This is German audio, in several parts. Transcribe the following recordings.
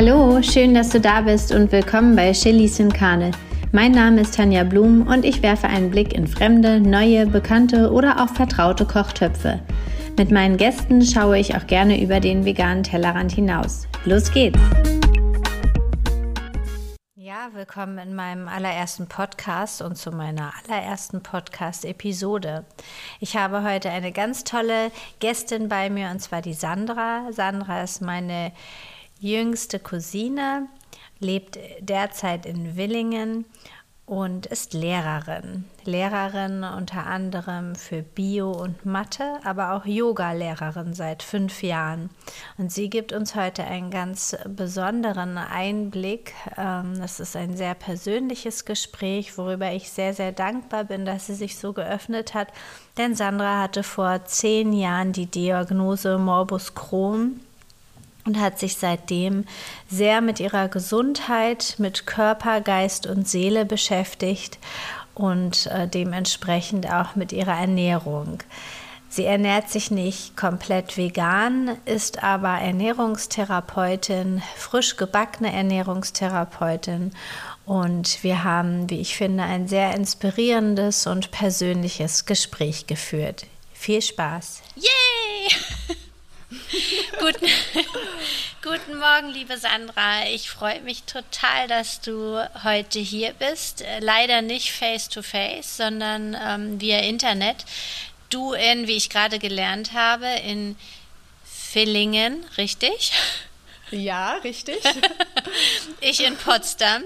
Hallo, schön, dass du da bist und willkommen bei Chilis in Karne. Mein Name ist Tanja Blum und ich werfe einen Blick in fremde, neue, bekannte oder auch vertraute Kochtöpfe. Mit meinen Gästen schaue ich auch gerne über den veganen Tellerrand hinaus. Los geht's! Ja, willkommen in meinem allerersten Podcast und zu meiner allerersten Podcast-Episode. Ich habe heute eine ganz tolle Gästin bei mir und zwar die Sandra. Sandra ist meine jüngste Cousine, lebt derzeit in Willingen und ist Lehrerin. Lehrerin unter anderem für Bio und Mathe, aber auch Yoga-Lehrerin seit fünf Jahren. Und sie gibt uns heute einen ganz besonderen Einblick. Ähm, das ist ein sehr persönliches Gespräch, worüber ich sehr, sehr dankbar bin, dass sie sich so geöffnet hat. Denn Sandra hatte vor zehn Jahren die Diagnose Morbus Crohn und hat sich seitdem sehr mit ihrer Gesundheit, mit Körper, Geist und Seele beschäftigt und äh, dementsprechend auch mit ihrer Ernährung. Sie ernährt sich nicht komplett vegan, ist aber Ernährungstherapeutin, frisch gebackene Ernährungstherapeutin und wir haben, wie ich finde, ein sehr inspirierendes und persönliches Gespräch geführt. Viel Spaß! Yay! guten, guten Morgen, liebe Sandra. Ich freue mich total, dass du heute hier bist. Leider nicht face to face, sondern ähm, via Internet. Du in, wie ich gerade gelernt habe, in Villingen, richtig? Ja, richtig. ich in Potsdam.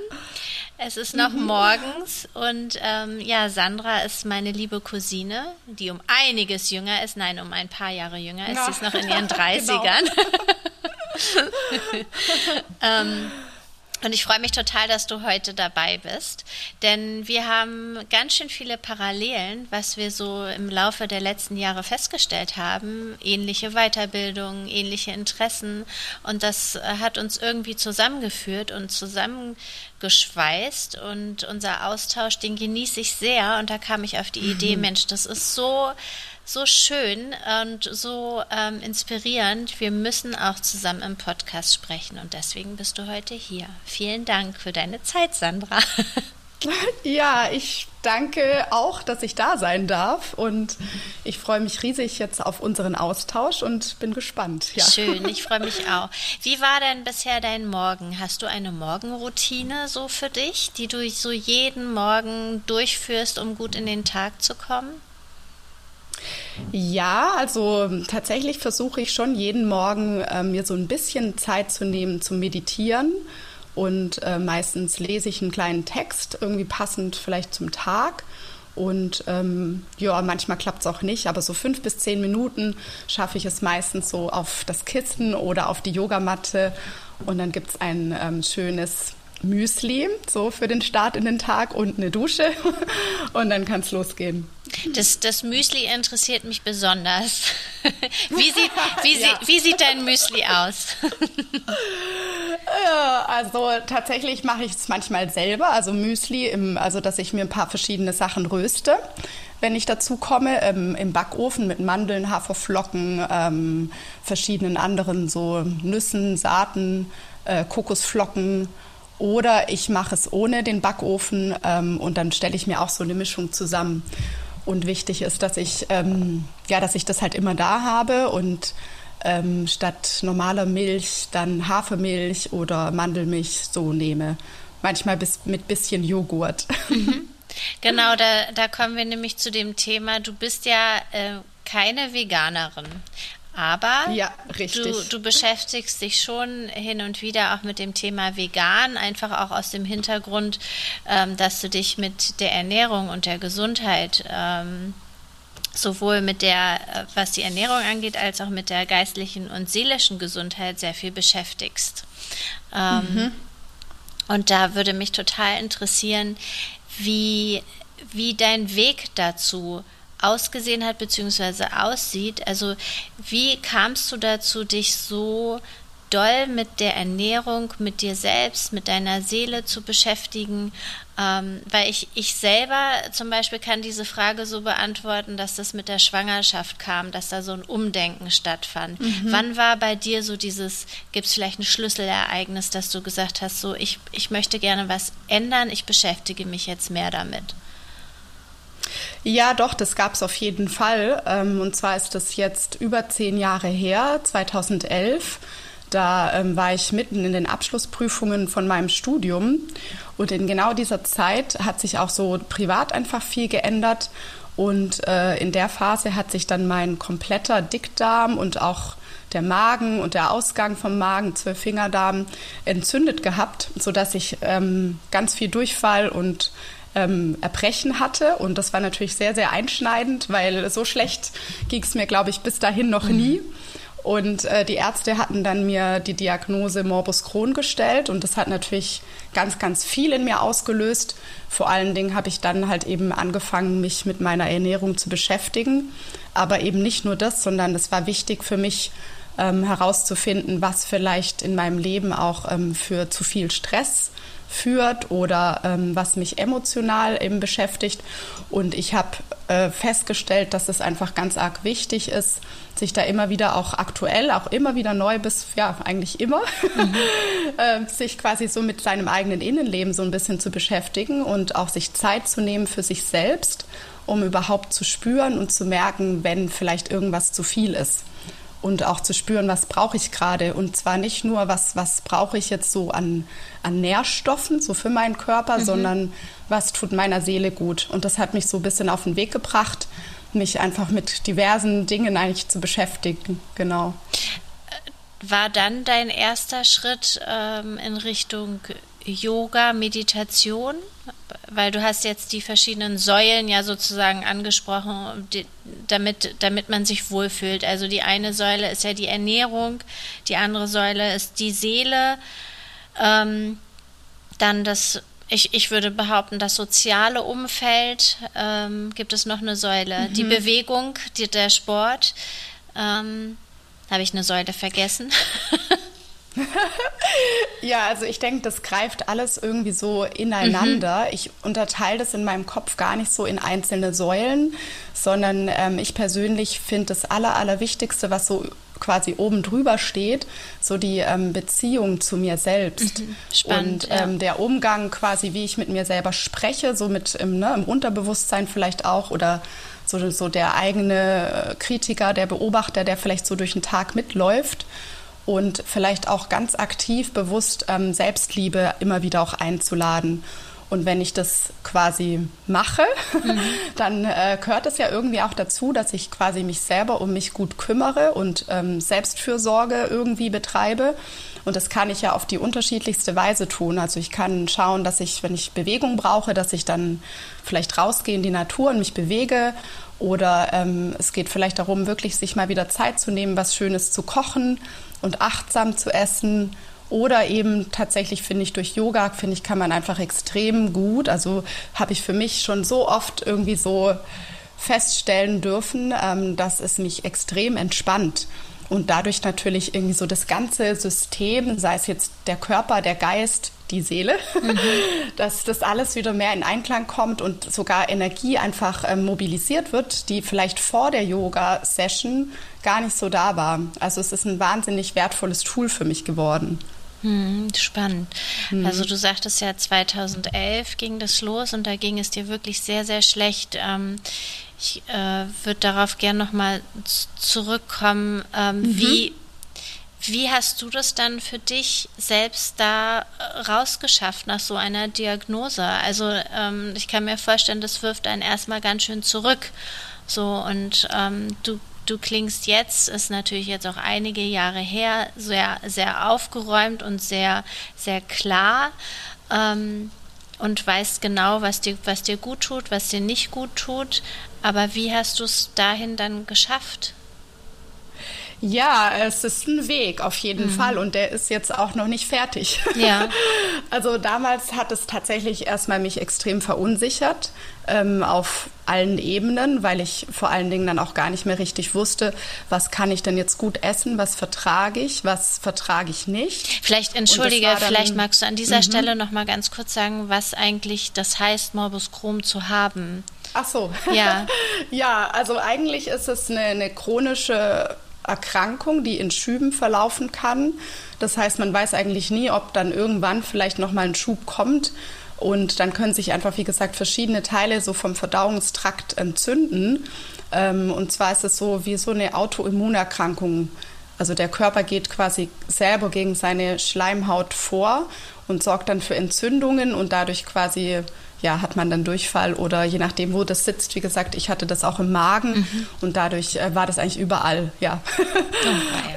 Es ist noch mhm. morgens und ähm, ja, Sandra ist meine liebe Cousine, die um einiges jünger ist, nein, um ein paar Jahre jünger ist. Ja. Sie ist noch in ihren 30ern. Genau. ähm, und ich freue mich total, dass du heute dabei bist, denn wir haben ganz schön viele Parallelen, was wir so im Laufe der letzten Jahre festgestellt haben. Ähnliche Weiterbildung, ähnliche Interessen. Und das hat uns irgendwie zusammengeführt und zusammengeschweißt. Und unser Austausch, den genieße ich sehr. Und da kam ich auf die Idee, Mensch, das ist so so schön und so ähm, inspirierend. Wir müssen auch zusammen im Podcast sprechen und deswegen bist du heute hier. Vielen Dank für deine Zeit, Sandra. Ja, ich danke auch, dass ich da sein darf und ich freue mich riesig jetzt auf unseren Austausch und bin gespannt. Ja. Schön, ich freue mich auch. Wie war denn bisher dein Morgen? Hast du eine Morgenroutine so für dich, die du so jeden Morgen durchführst, um gut in den Tag zu kommen? Ja, also tatsächlich versuche ich schon jeden Morgen äh, mir so ein bisschen Zeit zu nehmen zum Meditieren. Und äh, meistens lese ich einen kleinen Text, irgendwie passend vielleicht zum Tag. Und ähm, ja, manchmal klappt es auch nicht, aber so fünf bis zehn Minuten schaffe ich es meistens so auf das Kissen oder auf die Yogamatte. Und dann gibt es ein ähm, schönes Müsli, so für den Start in den Tag und eine Dusche. Und dann kann es losgehen. Das, das Müsli interessiert mich besonders. Wie sieht, wie, ja. sie, wie sieht dein Müsli aus? Also tatsächlich mache ich es manchmal selber, also Müsli, im, also dass ich mir ein paar verschiedene Sachen röste, wenn ich dazu komme, ähm, im Backofen mit Mandeln, Haferflocken, ähm, verschiedenen anderen so Nüssen, Saaten, äh, Kokosflocken oder ich mache es ohne den Backofen ähm, und dann stelle ich mir auch so eine Mischung zusammen. Und wichtig ist, dass ich, ähm, ja, dass ich das halt immer da habe und ähm, statt normaler Milch dann Hafermilch oder Mandelmilch so nehme. Manchmal bis, mit bisschen Joghurt. Mhm. Genau, da, da kommen wir nämlich zu dem Thema, du bist ja äh, keine Veganerin. Aber ja, du, du, beschäftigst dich schon hin und wieder auch mit dem Thema vegan, einfach auch aus dem Hintergrund, ähm, dass du dich mit der Ernährung und der Gesundheit ähm, sowohl mit der, äh, was die Ernährung angeht, als auch mit der geistlichen und seelischen Gesundheit sehr viel beschäftigst. Ähm, mhm. Und da würde mich total interessieren, wie, wie dein Weg dazu ausgesehen hat bzw. aussieht. Also wie kamst du dazu, dich so doll mit der Ernährung, mit dir selbst, mit deiner Seele zu beschäftigen? Ähm, weil ich, ich selber zum Beispiel kann diese Frage so beantworten, dass das mit der Schwangerschaft kam, dass da so ein Umdenken stattfand. Mhm. Wann war bei dir so dieses, gibt es vielleicht ein Schlüsselereignis, dass du gesagt hast, so ich, ich möchte gerne was ändern, ich beschäftige mich jetzt mehr damit? Ja, doch, das gab es auf jeden Fall. Ähm, und zwar ist das jetzt über zehn Jahre her, 2011. Da ähm, war ich mitten in den Abschlussprüfungen von meinem Studium. Und in genau dieser Zeit hat sich auch so privat einfach viel geändert. Und äh, in der Phase hat sich dann mein kompletter Dickdarm und auch der Magen und der Ausgang vom Magen, Zwölffingerdarm, entzündet gehabt, sodass ich ähm, ganz viel Durchfall und ähm, Erbrechen hatte. Und das war natürlich sehr, sehr einschneidend, weil so schlecht ging es mir, glaube ich, bis dahin noch nie. Und äh, die Ärzte hatten dann mir die Diagnose Morbus Crohn gestellt und das hat natürlich ganz, ganz viel in mir ausgelöst. Vor allen Dingen habe ich dann halt eben angefangen, mich mit meiner Ernährung zu beschäftigen. Aber eben nicht nur das, sondern es war wichtig für mich ähm, herauszufinden, was vielleicht in meinem Leben auch ähm, für zu viel Stress führt oder ähm, was mich emotional eben beschäftigt. Und ich habe äh, festgestellt, dass es einfach ganz arg wichtig ist, sich da immer wieder auch aktuell, auch immer wieder neu bis, ja, eigentlich immer, mhm. äh, sich quasi so mit seinem eigenen Innenleben so ein bisschen zu beschäftigen und auch sich Zeit zu nehmen für sich selbst, um überhaupt zu spüren und zu merken, wenn vielleicht irgendwas zu viel ist und auch zu spüren, was brauche ich gerade. Und zwar nicht nur, was, was brauche ich jetzt so an, an Nährstoffen, so für meinen Körper, mhm. sondern was tut meiner Seele gut. Und das hat mich so ein bisschen auf den Weg gebracht, mich einfach mit diversen Dingen eigentlich zu beschäftigen. Genau. War dann dein erster Schritt ähm, in Richtung Yoga, Meditation? Weil du hast jetzt die verschiedenen Säulen ja sozusagen angesprochen, die, damit, damit man sich wohlfühlt. Also die eine Säule ist ja die Ernährung, die andere Säule ist die Seele, ähm, dann das ich, ich würde behaupten, das soziale Umfeld ähm, gibt es noch eine Säule. Mhm. Die Bewegung, die, der Sport. Ähm, Habe ich eine Säule vergessen? ja, also ich denke, das greift alles irgendwie so ineinander. Mhm. Ich unterteile das in meinem Kopf gar nicht so in einzelne Säulen, sondern ähm, ich persönlich finde das Aller, Allerwichtigste, was so quasi oben drüber steht, so die ähm, Beziehung zu mir selbst. Mhm. Spannend, und ähm, ja. der Umgang quasi, wie ich mit mir selber spreche, so mit im, ne, im Unterbewusstsein vielleicht auch oder so, so der eigene äh, Kritiker, der Beobachter, der vielleicht so durch den Tag mitläuft und vielleicht auch ganz aktiv bewusst ähm, Selbstliebe immer wieder auch einzuladen. Und wenn ich das quasi mache, mhm. dann äh, gehört es ja irgendwie auch dazu, dass ich quasi mich selber um mich gut kümmere und ähm, Selbstfürsorge irgendwie betreibe. Und das kann ich ja auf die unterschiedlichste Weise tun. Also ich kann schauen, dass ich, wenn ich Bewegung brauche, dass ich dann vielleicht rausgehe in die Natur und mich bewege. Oder ähm, es geht vielleicht darum, wirklich sich mal wieder Zeit zu nehmen, was Schönes zu kochen und achtsam zu essen. Oder eben tatsächlich finde ich durch Yoga, finde ich, kann man einfach extrem gut. Also habe ich für mich schon so oft irgendwie so feststellen dürfen, ähm, dass es mich extrem entspannt. Und dadurch natürlich irgendwie so das ganze System, sei es jetzt der Körper, der Geist, die Seele, mhm. dass das alles wieder mehr in Einklang kommt und sogar Energie einfach ähm, mobilisiert wird, die vielleicht vor der Yoga-Session gar nicht so da war. Also es ist ein wahnsinnig wertvolles Tool für mich geworden. Hm, spannend. Hm. Also du sagtest ja, 2011 ging das los und da ging es dir wirklich sehr, sehr schlecht. Ähm, ich äh, würde darauf gerne nochmal zurückkommen. Ähm, mhm. Wie wie hast du das dann für dich selbst da äh, rausgeschafft nach so einer Diagnose? Also ähm, ich kann mir vorstellen, das wirft einen erstmal ganz schön zurück. So und ähm, du du klingst jetzt, ist natürlich jetzt auch einige Jahre her, sehr, sehr aufgeräumt und sehr, sehr klar ähm, und weißt genau, was dir, was dir gut tut, was dir nicht gut tut. Aber wie hast du es dahin dann geschafft? Ja, es ist ein Weg auf jeden mhm. Fall und der ist jetzt auch noch nicht fertig. Ja. Also damals hat es tatsächlich erstmal mich extrem verunsichert ähm, auf allen Ebenen, weil ich vor allen Dingen dann auch gar nicht mehr richtig wusste, was kann ich denn jetzt gut essen, was vertrage ich, was vertrage ich nicht. Vielleicht entschuldige, dann, vielleicht magst du an dieser mhm. Stelle noch mal ganz kurz sagen, was eigentlich das heißt, Morbus Crohn zu haben. Ach so. Ja. ja, also eigentlich ist es eine, eine chronische Erkrankung, die in Schüben verlaufen kann. Das heißt, man weiß eigentlich nie, ob dann irgendwann vielleicht noch mal ein Schub kommt. Und dann können sich einfach, wie gesagt, verschiedene Teile so vom Verdauungstrakt entzünden. Ähm, und zwar ist es so wie so eine Autoimmunerkrankung. Also der Körper geht quasi selber gegen seine Schleimhaut vor und sorgt dann für Entzündungen und dadurch quasi ja, hat man dann Durchfall oder je nachdem, wo das sitzt. Wie gesagt, ich hatte das auch im Magen mhm. und dadurch äh, war das eigentlich überall, ja. Oh,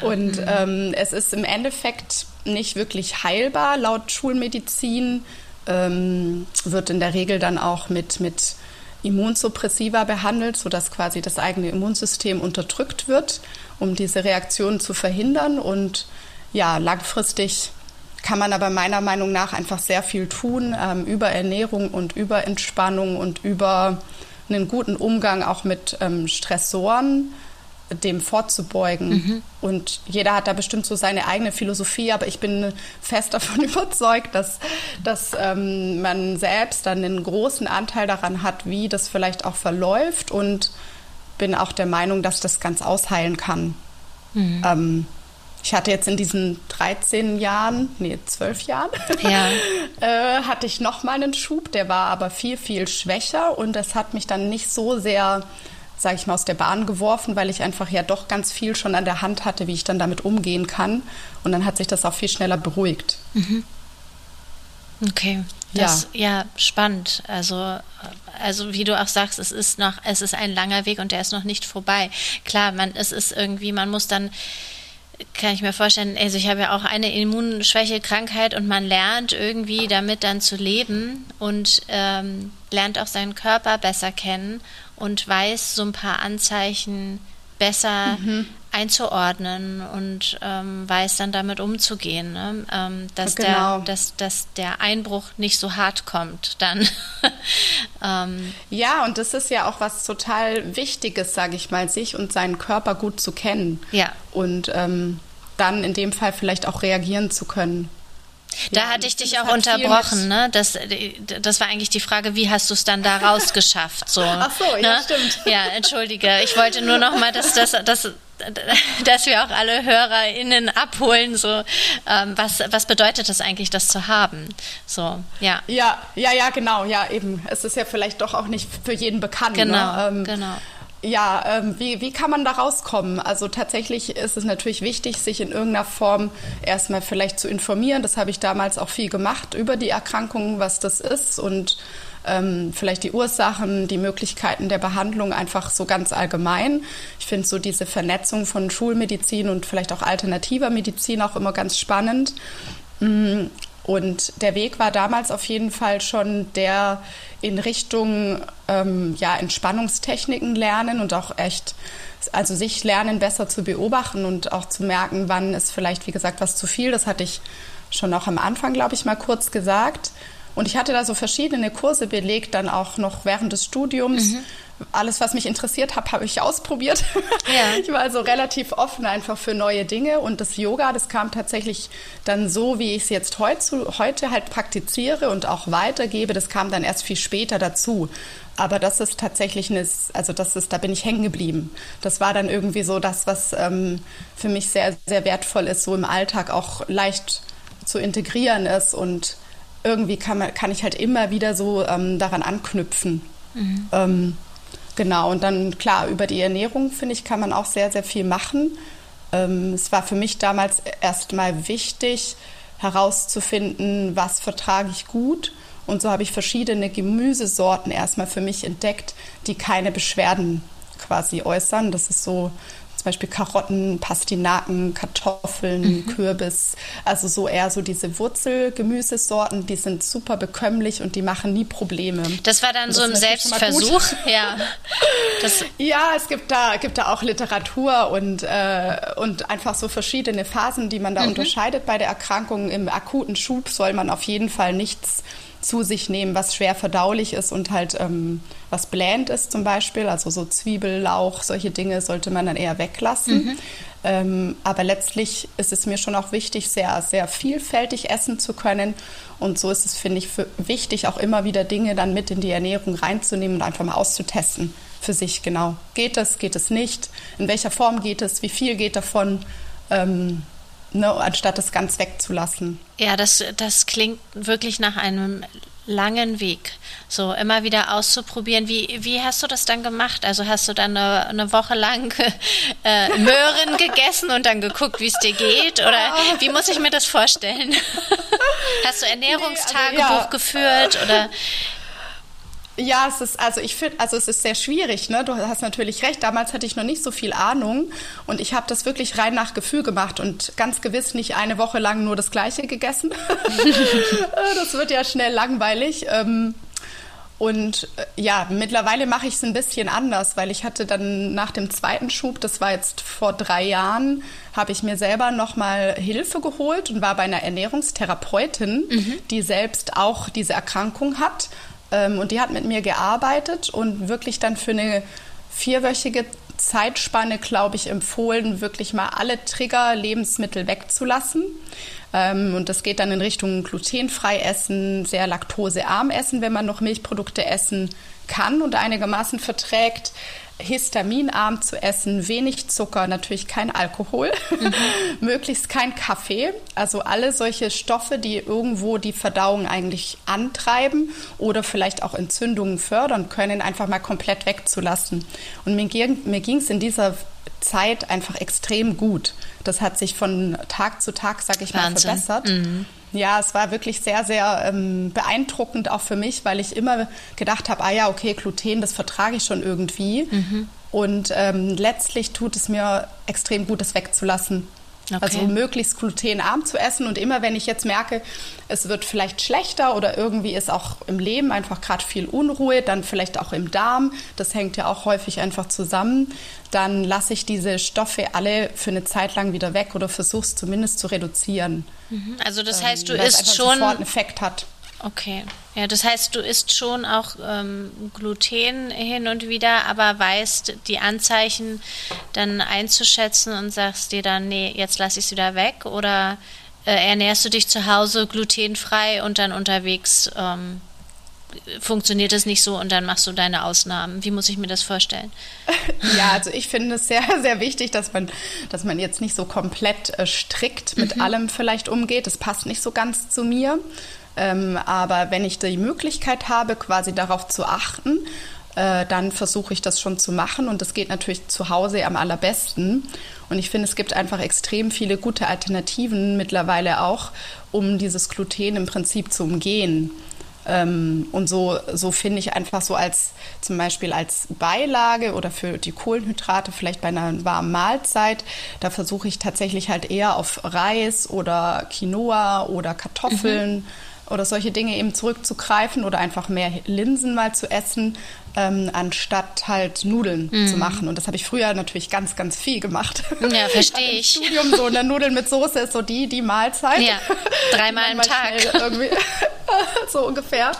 ja. und mhm. ähm, es ist im Endeffekt nicht wirklich heilbar laut Schulmedizin. Ähm, wird in der Regel dann auch mit, mit Immunsuppressiva behandelt, sodass quasi das eigene Immunsystem unterdrückt wird, um diese Reaktion zu verhindern. Und ja, langfristig kann man aber meiner Meinung nach einfach sehr viel tun ähm, über Ernährung und über Entspannung und über einen guten Umgang auch mit ähm, Stressoren dem vorzubeugen. Mhm. Und jeder hat da bestimmt so seine eigene Philosophie, aber ich bin fest davon überzeugt, dass, dass ähm, man selbst dann einen großen Anteil daran hat, wie das vielleicht auch verläuft und bin auch der Meinung, dass das ganz ausheilen kann. Mhm. Ähm, ich hatte jetzt in diesen 13 Jahren, nee, 12 Jahren, ja. äh, hatte ich noch mal einen Schub, der war aber viel, viel schwächer und das hat mich dann nicht so sehr, sage ich mal, aus der Bahn geworfen, weil ich einfach ja doch ganz viel schon an der Hand hatte, wie ich dann damit umgehen kann. Und dann hat sich das auch viel schneller beruhigt. Mhm. Okay, das, ja. ja, spannend. Also, also wie du auch sagst, es ist noch, es ist ein langer Weg und der ist noch nicht vorbei. Klar, man, es ist irgendwie, man muss dann kann ich mir vorstellen, also ich habe ja auch eine Immunschwäche-Krankheit und man lernt irgendwie damit dann zu leben und ähm, lernt auch seinen Körper besser kennen und weiß so ein paar Anzeichen besser mhm einzuordnen und ähm, weiß dann damit umzugehen, ne? ähm, dass, genau. der, dass, dass der Einbruch nicht so hart kommt dann. ähm. Ja, und das ist ja auch was total Wichtiges, sage ich mal, sich und seinen Körper gut zu kennen. Ja. Und ähm, dann in dem Fall vielleicht auch reagieren zu können. Da ja, hatte ich dich auch unterbrochen, ne? Das, das war eigentlich die Frage, wie hast du es dann da rausgeschafft? So, Ach so, ne? ja, stimmt. Ja, entschuldige. Ich wollte nur noch mal, dass, dass, dass, dass wir auch alle HörerInnen abholen, so, ähm, was, was bedeutet das eigentlich, das zu haben? So, ja. Ja, ja, ja, genau, ja, eben. Es ist ja vielleicht doch auch nicht für jeden bekannt. Ne? Genau, ne? ähm, genau ja, ähm, wie, wie kann man da rauskommen? Also tatsächlich ist es natürlich wichtig, sich in irgendeiner Form erstmal vielleicht zu informieren. Das habe ich damals auch viel gemacht über die Erkrankungen, was das ist und ähm, vielleicht die Ursachen, die Möglichkeiten der Behandlung einfach so ganz allgemein. Ich finde so diese Vernetzung von Schulmedizin und vielleicht auch alternativer Medizin auch immer ganz spannend. Und der Weg war damals auf jeden Fall schon der in Richtung ähm, ja, Entspannungstechniken lernen und auch echt, also sich lernen, besser zu beobachten und auch zu merken, wann ist vielleicht, wie gesagt, was zu viel. Das hatte ich schon auch am Anfang, glaube ich, mal kurz gesagt. Und ich hatte da so verschiedene Kurse belegt, dann auch noch während des Studiums. Mhm alles, was mich interessiert habe, habe ich ausprobiert. Ja. Ich war also relativ offen einfach für neue Dinge und das Yoga, das kam tatsächlich dann so, wie ich es jetzt heute, heute halt praktiziere und auch weitergebe, das kam dann erst viel später dazu. Aber das ist tatsächlich eine, also das ist, da bin ich hängen geblieben. Das war dann irgendwie so das, was ähm, für mich sehr, sehr wertvoll ist, so im Alltag auch leicht zu integrieren ist und irgendwie kann, man, kann ich halt immer wieder so ähm, daran anknüpfen. Mhm. Ähm, Genau, und dann klar, über die Ernährung, finde ich, kann man auch sehr, sehr viel machen. Ähm, es war für mich damals erstmal wichtig, herauszufinden, was vertrage ich gut. Und so habe ich verschiedene Gemüsesorten erstmal für mich entdeckt, die keine Beschwerden quasi äußern. Das ist so zum Beispiel Karotten, Pastinaken, Kartoffeln, mhm. Kürbis. Also so eher so diese Wurzelgemüsesorten, die sind super bekömmlich und die machen nie Probleme. Das war dann das so ein Selbstversuch, ja. Ja, es gibt da, gibt da auch Literatur und, äh, und einfach so verschiedene Phasen, die man da mhm. unterscheidet bei der Erkrankung. Im akuten Schub soll man auf jeden Fall nichts zu sich nehmen, was schwer verdaulich ist und halt ähm, was blähend ist zum Beispiel. Also so Zwiebel, Lauch, solche Dinge sollte man dann eher weglassen. Mhm. Ähm, aber letztlich ist es mir schon auch wichtig, sehr, sehr vielfältig essen zu können. Und so ist es, finde ich, wichtig, auch immer wieder Dinge dann mit in die Ernährung reinzunehmen und einfach mal auszutesten für sich genau. Geht es, geht es nicht? In welcher Form geht es? Wie viel geht davon? Ähm, ne, anstatt es ganz wegzulassen. Ja, das, das klingt wirklich nach einem langen Weg. So immer wieder auszuprobieren. Wie, wie hast du das dann gemacht? Also hast du dann eine, eine Woche lang äh, Möhren gegessen und dann geguckt, wie es dir geht? Oder wie muss ich mir das vorstellen? hast du Ernährungstagebuch nee, also, ja. geführt? Oder ja, es ist, also ich finde, also es ist sehr schwierig, ne? Du hast natürlich recht, damals hatte ich noch nicht so viel Ahnung und ich habe das wirklich rein nach Gefühl gemacht und ganz gewiss nicht eine Woche lang nur das Gleiche gegessen. das wird ja schnell langweilig. Ähm, und äh, ja, mittlerweile mache ich es ein bisschen anders, weil ich hatte dann nach dem zweiten Schub, das war jetzt vor drei Jahren, habe ich mir selber nochmal Hilfe geholt und war bei einer Ernährungstherapeutin, mhm. die selbst auch diese Erkrankung hat ähm, und die hat mit mir gearbeitet und wirklich dann für eine vierwöchige Zeitspanne, glaube ich, empfohlen, wirklich mal alle Trigger-Lebensmittel wegzulassen. Ähm, und das geht dann in Richtung glutenfrei essen, sehr laktosearm essen, wenn man noch Milchprodukte essen kann und einigermaßen verträgt histaminarm zu essen, wenig Zucker, natürlich kein Alkohol, mhm. möglichst kein Kaffee. Also alle solche Stoffe, die irgendwo die Verdauung eigentlich antreiben oder vielleicht auch Entzündungen fördern können, einfach mal komplett wegzulassen. Und mir, ging es in dieser Zeit einfach extrem gut. Das hat sich von Tag zu Tag, sage ich Wahnsinn. mal, verbessert. Mhm. Ja, es war wirklich sehr, sehr ähm, beeindruckend auch für mich, weil ich immer gedacht habe, ah ja, okay, Gluten, das vertrage ich schon irgendwie. Mhm. Und ähm, letztlich tut es mir extrem gut, das wegzulassen. Okay. Also möglichst glutenarm zu essen. Und immer wenn ich jetzt merke, es wird vielleicht schlechter oder irgendwie ist auch im Leben einfach gerade viel Unruhe, dann vielleicht auch im Darm, das hängt ja auch häufig einfach zusammen, dann lasse ich diese Stoffe alle für eine Zeit lang wieder weg oder versuche es zumindest zu reduzieren. Mhm. Also das heißt, du ähm, isst schon... Sofort einen Effekt hat. Okay. Ja, das heißt, du isst schon auch ähm, Gluten hin und wieder, aber weißt die Anzeichen dann einzuschätzen und sagst dir dann, nee, jetzt lasse ich es wieder weg oder äh, ernährst du dich zu Hause glutenfrei und dann unterwegs ähm, funktioniert es nicht so und dann machst du deine Ausnahmen. Wie muss ich mir das vorstellen? Ja, also ich finde es sehr, sehr wichtig, dass man, dass man jetzt nicht so komplett äh, strikt mit mhm. allem vielleicht umgeht. Das passt nicht so ganz zu mir. Ähm, aber wenn ich die Möglichkeit habe, quasi darauf zu achten, äh, dann versuche ich das schon zu machen. Und das geht natürlich zu Hause am allerbesten. Und ich finde, es gibt einfach extrem viele gute Alternativen mittlerweile auch, um dieses Gluten im Prinzip zu umgehen. Ähm, und so, so finde ich einfach so als zum Beispiel als Beilage oder für die Kohlenhydrate, vielleicht bei einer warmen Mahlzeit, da versuche ich tatsächlich halt eher auf Reis oder Quinoa oder Kartoffeln. Mhm oder solche Dinge eben zurückzugreifen oder einfach mehr Linsen mal zu essen, ähm, anstatt halt Nudeln mhm. zu machen. Und das habe ich früher natürlich ganz, ganz viel gemacht. Ja, verstehe ich. Im Studium so, eine Nudeln mit Soße ist so die, die Mahlzeit. Ja, dreimal am Tag. Irgendwie so ungefähr,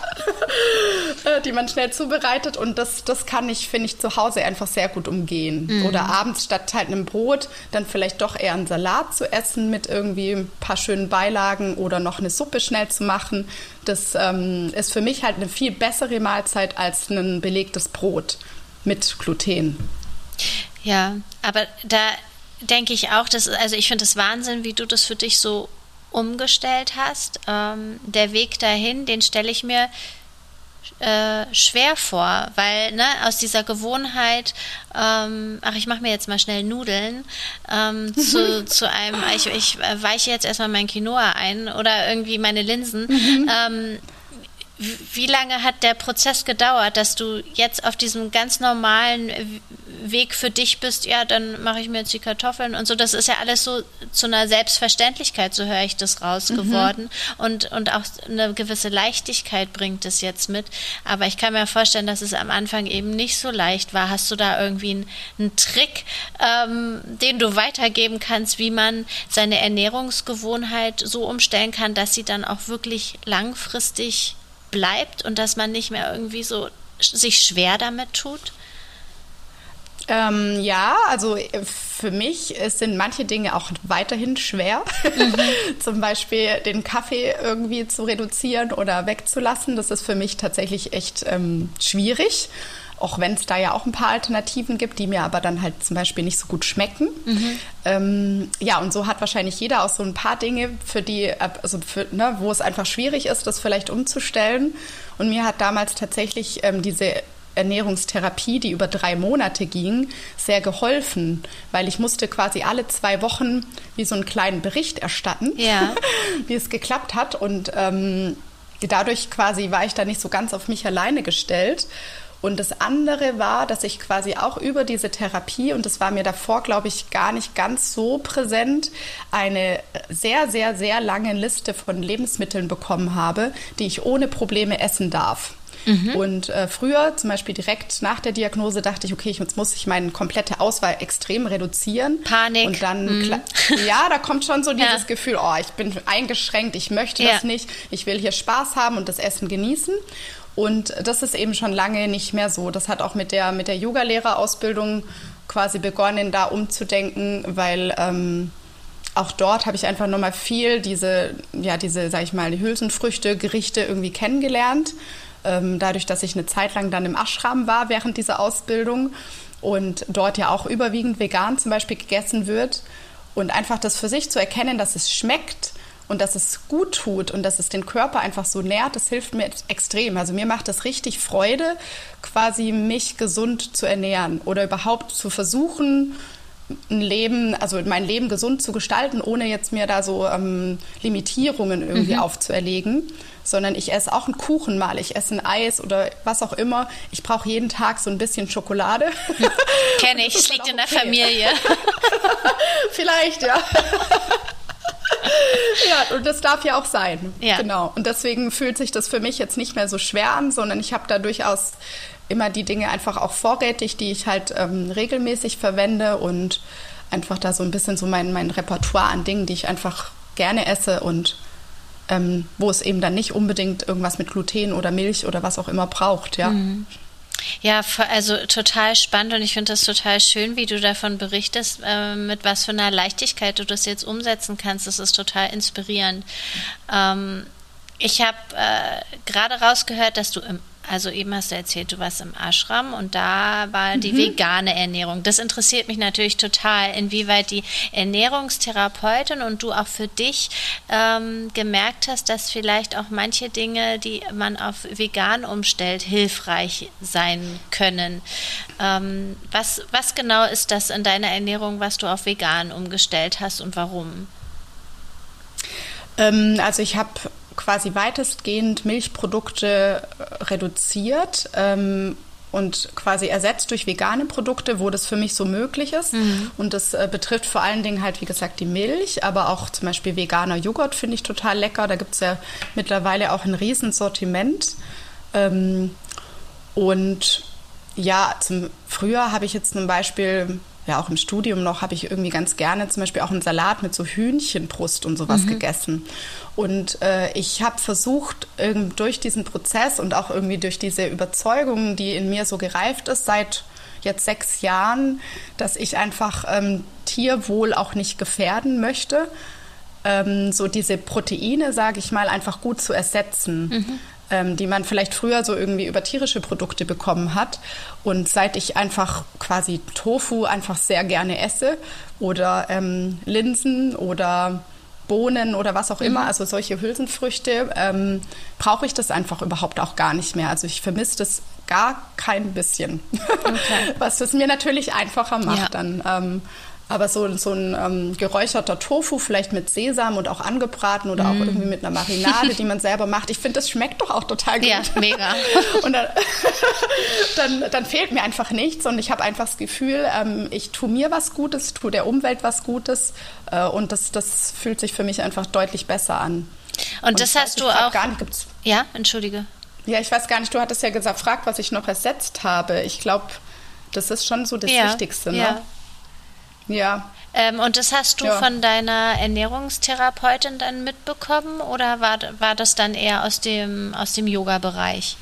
äh, die man schnell zubereitet. Und das, das kann ich, finde ich, zu Hause einfach sehr gut umgehen. Mhm. Oder abends statt halt einem Brot dann vielleicht doch eher einen Salat zu essen mit irgendwie ein paar schönen Beilagen oder noch eine Suppe schnell zu machen. Das ähm, ist für mich halt eine viel bessere Mahlzeit als ein belegtes Brot mit Gluten. Ja, aber da denke ich auch, dass, also ich finde es Wahnsinn, wie du das für dich so umgestellt hast. Ähm, der Weg dahin, den stelle ich mir äh, schwer vor, weil ne, aus dieser Gewohnheit, ähm, ach, ich mache mir jetzt mal schnell Nudeln, ähm, zu, zu einem, ich, ich weiche jetzt erstmal mein Quinoa ein oder irgendwie meine Linsen. Mhm. Ähm, wie lange hat der Prozess gedauert, dass du jetzt auf diesem ganz normalen Weg für dich bist, ja, dann mache ich mir jetzt die Kartoffeln und so. Das ist ja alles so zu einer Selbstverständlichkeit, so höre ich das raus mhm. geworden. Und, und auch eine gewisse Leichtigkeit bringt es jetzt mit. Aber ich kann mir vorstellen, dass es am Anfang eben nicht so leicht war. Hast du da irgendwie einen, einen Trick, ähm, den du weitergeben kannst, wie man seine Ernährungsgewohnheit so umstellen kann, dass sie dann auch wirklich langfristig bleibt und dass man nicht mehr irgendwie so sich schwer damit tut? Ähm, ja, also äh, für mich sind manche Dinge auch weiterhin schwer. Mhm. Zum Beispiel den Kaffee irgendwie zu reduzieren oder wegzulassen. Das ist für mich tatsächlich echt ähm, schwierig. Auch wenn es da ja auch ein paar Alternativen gibt, die mir aber dann halt zum Beispiel nicht so gut schmecken. Mhm. Ähm, ja, und so hat wahrscheinlich jeder auch so ein paar Dinge, für die, also für, ne, wo es einfach schwierig ist, das vielleicht umzustellen. Und mir hat damals tatsächlich ähm, diese Ernährungstherapie, die über drei Monate ging, sehr geholfen, weil ich musste quasi alle zwei Wochen wie so einen kleinen Bericht erstatten, ja. wie es geklappt hat. Und ähm, dadurch quasi war ich da nicht so ganz auf mich alleine gestellt. Und das andere war, dass ich quasi auch über diese Therapie, und das war mir davor, glaube ich, gar nicht ganz so präsent, eine sehr, sehr, sehr lange Liste von Lebensmitteln bekommen habe, die ich ohne Probleme essen darf. Mhm. Und äh, früher, zum Beispiel direkt nach der Diagnose, dachte ich, okay, jetzt muss ich meine komplette Auswahl extrem reduzieren. Panik. Und dann, mhm. ja, da kommt schon so dieses ja. Gefühl, oh, ich bin eingeschränkt, ich möchte ja. das nicht, ich will hier Spaß haben und das Essen genießen. Und das ist eben schon lange nicht mehr so. Das hat auch mit der, mit der Yoga-Lehrerausbildung quasi begonnen, da umzudenken, weil ähm, auch dort habe ich einfach nochmal viel diese, ja, diese, sag ich mal, die Hülsenfrüchte, Gerichte irgendwie kennengelernt ähm, dadurch, dass ich eine Zeit lang dann im Ashram war während dieser Ausbildung und dort ja auch überwiegend vegan zum Beispiel gegessen wird und einfach das für sich zu erkennen, dass es schmeckt und dass es gut tut und dass es den Körper einfach so nährt, das hilft mir extrem. Also mir macht das richtig Freude, quasi mich gesund zu ernähren oder überhaupt zu versuchen, ein Leben, also mein Leben gesund zu gestalten, ohne jetzt mir da so ähm, Limitierungen irgendwie mhm. aufzuerlegen sondern ich esse auch einen Kuchen mal, ich esse ein Eis oder was auch immer. Ich brauche jeden Tag so ein bisschen Schokolade. Kenne ich, es liegt in der okay. Familie. Vielleicht, ja. ja, und das darf ja auch sein. Ja. Genau. Und deswegen fühlt sich das für mich jetzt nicht mehr so schwer an, sondern ich habe da durchaus immer die Dinge einfach auch vorrätig, die ich halt ähm, regelmäßig verwende und einfach da so ein bisschen so mein, mein Repertoire an Dingen, die ich einfach gerne esse und ähm, wo es eben dann nicht unbedingt irgendwas mit Gluten oder Milch oder was auch immer braucht, ja. Mhm. Ja, also total spannend und ich finde das total schön, wie du davon berichtest, äh, mit was für einer Leichtigkeit du das jetzt umsetzen kannst. Das ist total inspirierend. Ähm, ich habe äh, gerade rausgehört, dass du im also eben hast du erzählt, du warst im Ashram und da war die mhm. vegane Ernährung. Das interessiert mich natürlich total, inwieweit die Ernährungstherapeutin und du auch für dich ähm, gemerkt hast, dass vielleicht auch manche Dinge, die man auf vegan umstellt, hilfreich sein können. Ähm, was, was genau ist das in deiner Ernährung, was du auf vegan umgestellt hast und warum? Ähm, also ich habe quasi weitestgehend Milchprodukte äh, reduziert ähm, und quasi ersetzt durch vegane Produkte, wo das für mich so möglich ist. Mhm. Und das äh, betrifft vor allen Dingen halt, wie gesagt, die Milch, aber auch zum Beispiel veganer Joghurt finde ich total lecker. Da gibt es ja mittlerweile auch ein Riesensortiment. Ähm, und ja, zum Frühjahr habe ich jetzt zum Beispiel ja auch im Studium noch, habe ich irgendwie ganz gerne zum Beispiel auch einen Salat mit so Hühnchenbrust und sowas mhm. gegessen. Und äh, ich habe versucht, durch diesen Prozess und auch irgendwie durch diese Überzeugung, die in mir so gereift ist seit jetzt sechs Jahren, dass ich einfach ähm, Tierwohl auch nicht gefährden möchte, ähm, so diese Proteine, sage ich mal, einfach gut zu ersetzen. Mhm ähm, die man vielleicht früher so irgendwie über tierische Produkte bekommen hat. Und seit ich einfach quasi Tofu einfach sehr gerne esse oder ähm, Linsen oder Bohnen oder was auch immer, mhm. also solche Hülsenfrüchte, ähm, brauche ich das einfach überhaupt auch gar nicht mehr. Also ich vermisse das gar kein bisschen, okay. was es mir natürlich einfacher macht, ja. dann ähm, Aber so, so ein ähm, geräucherter Tofu, vielleicht mit Sesam und auch angebraten oder mm. auch irgendwie mit einer Marinade, die man selber macht. Ich finde, das schmeckt doch auch total gut. Ja, mega. und dann, dann, dann, fehlt mir einfach nichts und ich habe einfach das Gefühl, ähm, ich tue mir was Gutes, tue der Umwelt was Gutes äh, und das, das fühlt sich für mich einfach deutlich besser an. Und, und das hast du auch. Gar nicht, gibt's, ja, entschuldige. Ja, ich weiß gar nicht, du hattest ja gesagt, frag, was ich noch ersetzt habe. Ich glaube, das ist schon so das ja, Wichtigste. Ne? Ja. Ja. Ähm, und das hast du ja. von deiner Ernährungstherapeutin dann mitbekommen oder war, war das dann eher aus dem, aus dem Yoga-Bereich?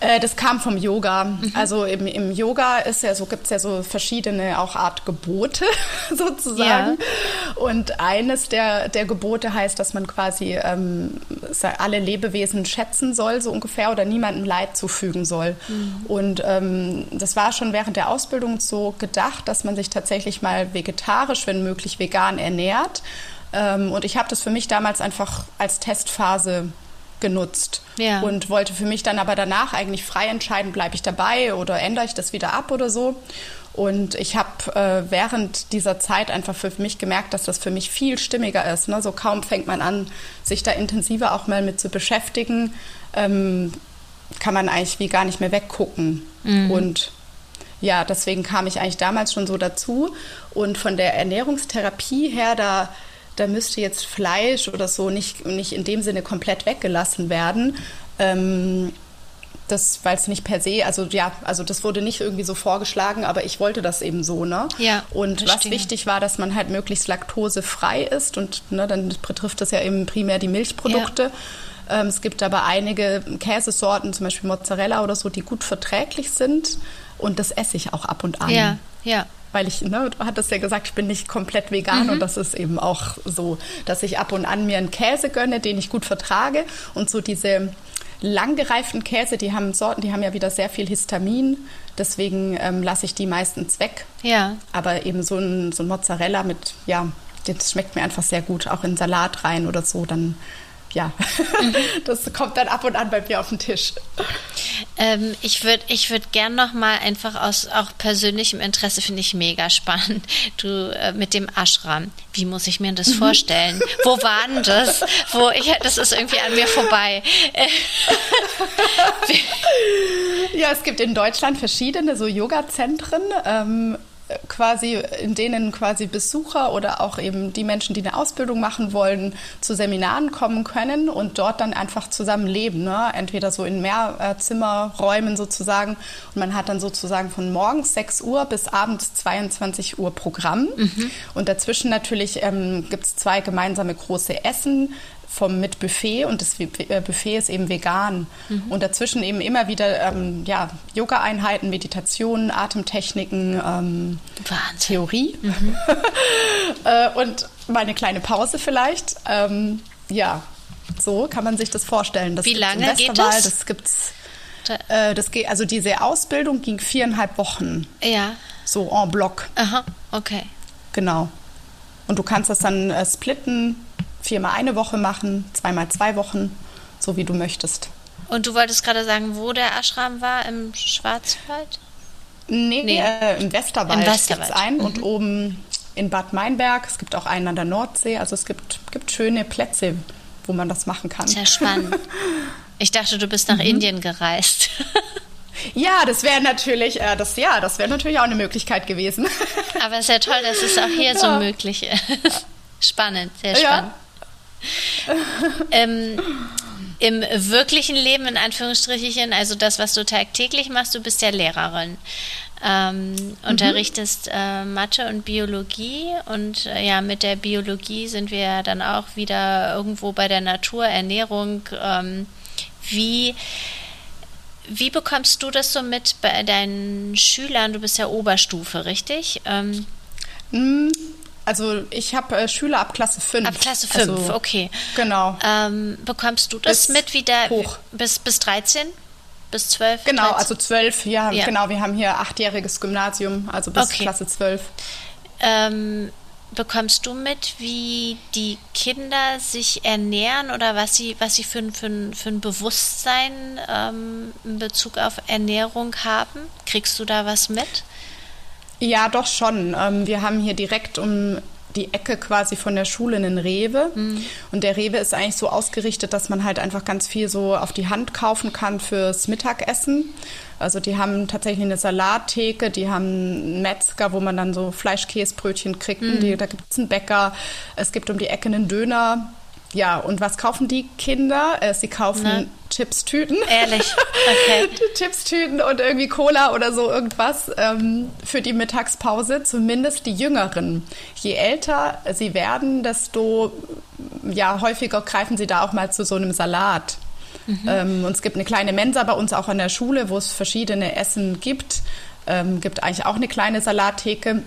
Äh, das kam vom Yoga. Mhm. Also im, im, Yoga ist ja so, gibt es ja so verschiedene auch Art Gebote sozusagen. Ja. Und eines der, der Gebote heißt, dass man quasi ähm, alle Lebewesen schätzen soll, so ungefähr, oder niemandem Leid zufügen soll. Mhm. Und ähm, das war schon während der Ausbildung so gedacht, dass man sich tatsächlich mal vegetarisch, wenn möglich vegan ernährt. Ähm, und ich habe das für mich damals einfach als Testphase genutzt ja. und wollte für mich dann aber danach eigentlich frei entscheiden, bleibe ich dabei oder ändere ich das wieder ab oder so. Und ich habe äh, während dieser Zeit einfach für mich gemerkt, dass das für mich viel stimmiger ist. Ne? So kaum fängt man an, sich da intensiver auch mal mit zu beschäftigen, ähm, kann man eigentlich wie gar nicht mehr weggucken. Mhm. Und ja, deswegen kam ich eigentlich damals schon so dazu. Und von der Ernährungstherapie her, da da müsste jetzt Fleisch oder so nicht, nicht in dem Sinne komplett weggelassen werden. Ähm, das, weil es nicht per se, also ja, also das wurde nicht irgendwie so vorgeschlagen, aber ich wollte das eben so, ne? Ja. Und verstehe. was wichtig war, dass man halt möglichst laktosefrei ist und ne, dann betrifft das ja eben primär die Milchprodukte. Ja. Ähm, es gibt aber einige Käsesorten, zum Beispiel Mozzarella oder so, die gut verträglich sind und das esse ich auch ab und an. Ja, ja weil ich, ne, du hattest ja gesagt, ich bin nicht komplett vegan mhm. und das ist eben auch so, dass ich ab und an mir einen Käse gönne, den ich gut vertrage und so diese langgereiften Käse, die haben Sorten, die haben ja wieder sehr viel Histamin, deswegen ähm, lasse ich die meistens weg. Ja. Aber eben so ein, so ein Mozzarella mit, ja, das schmeckt mir einfach sehr gut, auch in Salat rein oder so, dann ja, mhm. das kommt dann ab und an bei mir auf den Tisch. Ähm, ich würde ich würd gern noch mal einfach aus auch persönlichem Interesse, finde ich mega spannend, du äh, mit dem Ashram. Wie muss ich mir das mhm. vorstellen? Wo war denn das? Wo ich, das ist irgendwie an mir vorbei. ja, es gibt in Deutschland verschiedene so Yoga-Zentren. Ähm, quasi, in denen quasi Besucher oder auch eben die Menschen, die eine Ausbildung machen wollen, zu Seminaren kommen können und dort dann einfach zusammen leben. Ne? Entweder so in Mehrzimmerräumen sozusagen. Und man hat dann sozusagen von morgens 6 Uhr bis abends 22 Uhr Programm. Mhm. Und dazwischen natürlich ähm, gibt es zwei gemeinsame große Essen vom mit Buffet und das äh, Buffet ist eben vegan. Mhm. Und dazwischen eben immer wieder ähm, ja, Yoga-Einheiten, Meditationen, Atemtechniken, ähm, Theorie mhm. äh, und mal eine kleine Pause vielleicht. Ähm, ja, so kann man sich das vorstellen. Das Wie lange geht das? Das gibt's. Äh, das geht, also diese Ausbildung ging viereinhalb Wochen. Ja. So en bloc. Aha, okay. Genau. Und du kannst das dann äh, splitten viermal eine Woche machen, zweimal zwei Wochen, so wie du möchtest. Und du wolltest gerade sagen, wo der Ashram war, im Schwarzwald? Nee, nee. Äh, im Westerwald, Im Westerwald. gibt es einen mhm. und oben in Bad Meinberg. Es gibt auch einen an der Nordsee. Also es gibt, gibt schöne Plätze, wo man das machen kann. Sehr spannend. Ich dachte, du bist nach mhm. Indien gereist. Ja, das wäre natürlich, äh, das ja, das wäre natürlich auch eine Möglichkeit gewesen. Aber es ist ja toll, dass es auch hier ja. so möglich ist. Spannend, sehr spannend. Ja. ähm, Im wirklichen Leben, in Anführungsstrichen, also das, was du tagtäglich machst, du bist ja Lehrerin. Ähm, mhm. unterrichtest äh, Mathe und Biologie und äh, ja, mit der Biologie sind wir dann auch wieder irgendwo bei der Natur, Ernährung. Ähm, wie, wie bekommst du das so mit bei deinen Schülern? Du bist ja Oberstufe, richtig? Ähm, mhm. Also ich habe äh, Schüler ab Klasse 5. Ab Klasse 5, also, okay. Genau. Ähm, bekommst du das bis mit wieder hoch. bis bis 13? Bis 12? Genau, 13? also 12, ja, ja, genau. Wir haben hier achtjähriges Gymnasium, also bis okay. Klasse 12. Ähm, bekommst du mit, wie die Kinder sich ernähren oder was sie, was sie für, für, für ein Bewusstsein ähm, in Bezug auf Ernährung haben? Kriegst du da was mit? Ja, doch schon. Ähm, wir haben hier direkt um die Ecke quasi von der Schule einen Rewe. Mhm. Und der Rewe ist eigentlich so ausgerichtet, dass man halt einfach ganz viel so auf die Hand kaufen kann fürs Mittagessen. Also die haben tatsächlich eine Salattheke, die haben einen Metzger, wo man dann so Fleischkäsebrötchen kriegt. Mhm. Die, da gibt es einen Bäcker. Es gibt um die Ecke einen Döner. Ja, und was kaufen die Kinder? Äh, sie kaufen ne? Chips-Tüten. Ehrlich? Okay. Chips-Tüten und irgendwie Cola oder so irgendwas ähm, für die Mittagspause, zumindest die Jüngeren. Je älter sie werden, desto ja, häufiger greifen sie da auch mal zu so einem Salat. Mhm. Ähm, und es gibt eine kleine Mensa bei uns auch an der Schule, wo es verschiedene Essen gibt. Ähm, gibt eigentlich auch eine kleine Salattheke.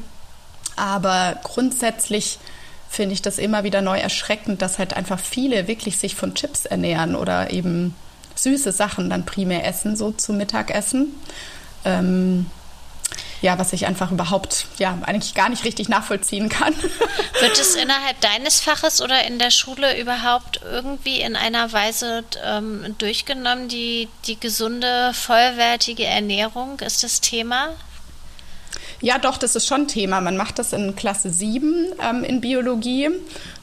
Aber grundsätzlich finde ich das immer wieder neu erschreckend, dass halt einfach viele wirklich sich von Chips ernähren oder eben süße Sachen dann primär essen, so zum Mittagessen. Ähm, ja, was ich einfach überhaupt ja eigentlich gar nicht richtig nachvollziehen kann. Wird es innerhalb deines Faches oder in der Schule überhaupt irgendwie in einer Weise ähm, durchgenommen, die, die gesunde, vollwertige Ernährung? Ist das Thema? Ja, doch, das ist schon Thema. Man macht das in Klasse 7 ähm, in Biologie.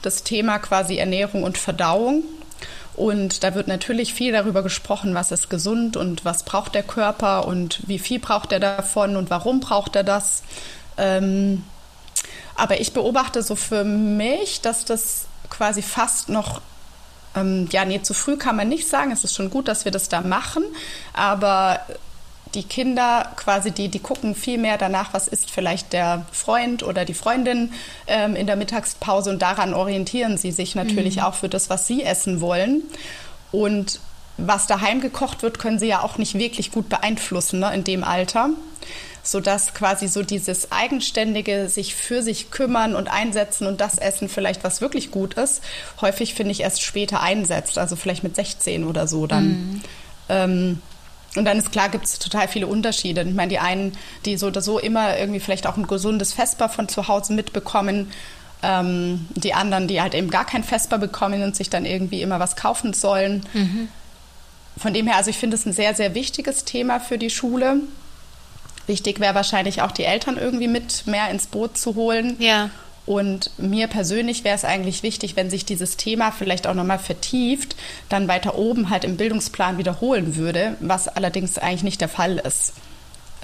Das Thema quasi Ernährung und Verdauung. Und da wird natürlich viel darüber gesprochen, was ist gesund und was braucht der Körper und wie viel braucht er davon und warum braucht er das. Ähm, aber ich beobachte so für mich, dass das quasi fast noch ähm, ja, nee, zu früh kann man nicht sagen. Es ist schon gut, dass wir das da machen. Aber die Kinder quasi, die, die gucken viel mehr danach, was ist vielleicht der Freund oder die Freundin ähm, in der Mittagspause und daran orientieren sie sich natürlich mhm. auch für das, was sie essen wollen. Und was daheim gekocht wird, können sie ja auch nicht wirklich gut beeinflussen ne, in dem Alter, sodass quasi so dieses eigenständige sich für sich kümmern und einsetzen und das Essen vielleicht, was wirklich gut ist, häufig finde ich erst später einsetzt, also vielleicht mit 16 oder so dann. Mhm. Ähm, und dann ist klar, gibt es total viele Unterschiede. Ich meine, die einen, die so oder so immer irgendwie vielleicht auch ein gesundes Vesper von zu Hause mitbekommen, ähm, die anderen, die halt eben gar kein Vesper bekommen und sich dann irgendwie immer was kaufen sollen. Mhm. Von dem her, also ich finde es ein sehr, sehr wichtiges Thema für die Schule. Wichtig wäre wahrscheinlich auch die Eltern irgendwie mit mehr ins Boot zu holen. Ja. Und mir persönlich wäre es eigentlich wichtig, wenn sich dieses Thema vielleicht auch nochmal vertieft, dann weiter oben halt im Bildungsplan wiederholen würde, was allerdings eigentlich nicht der Fall ist.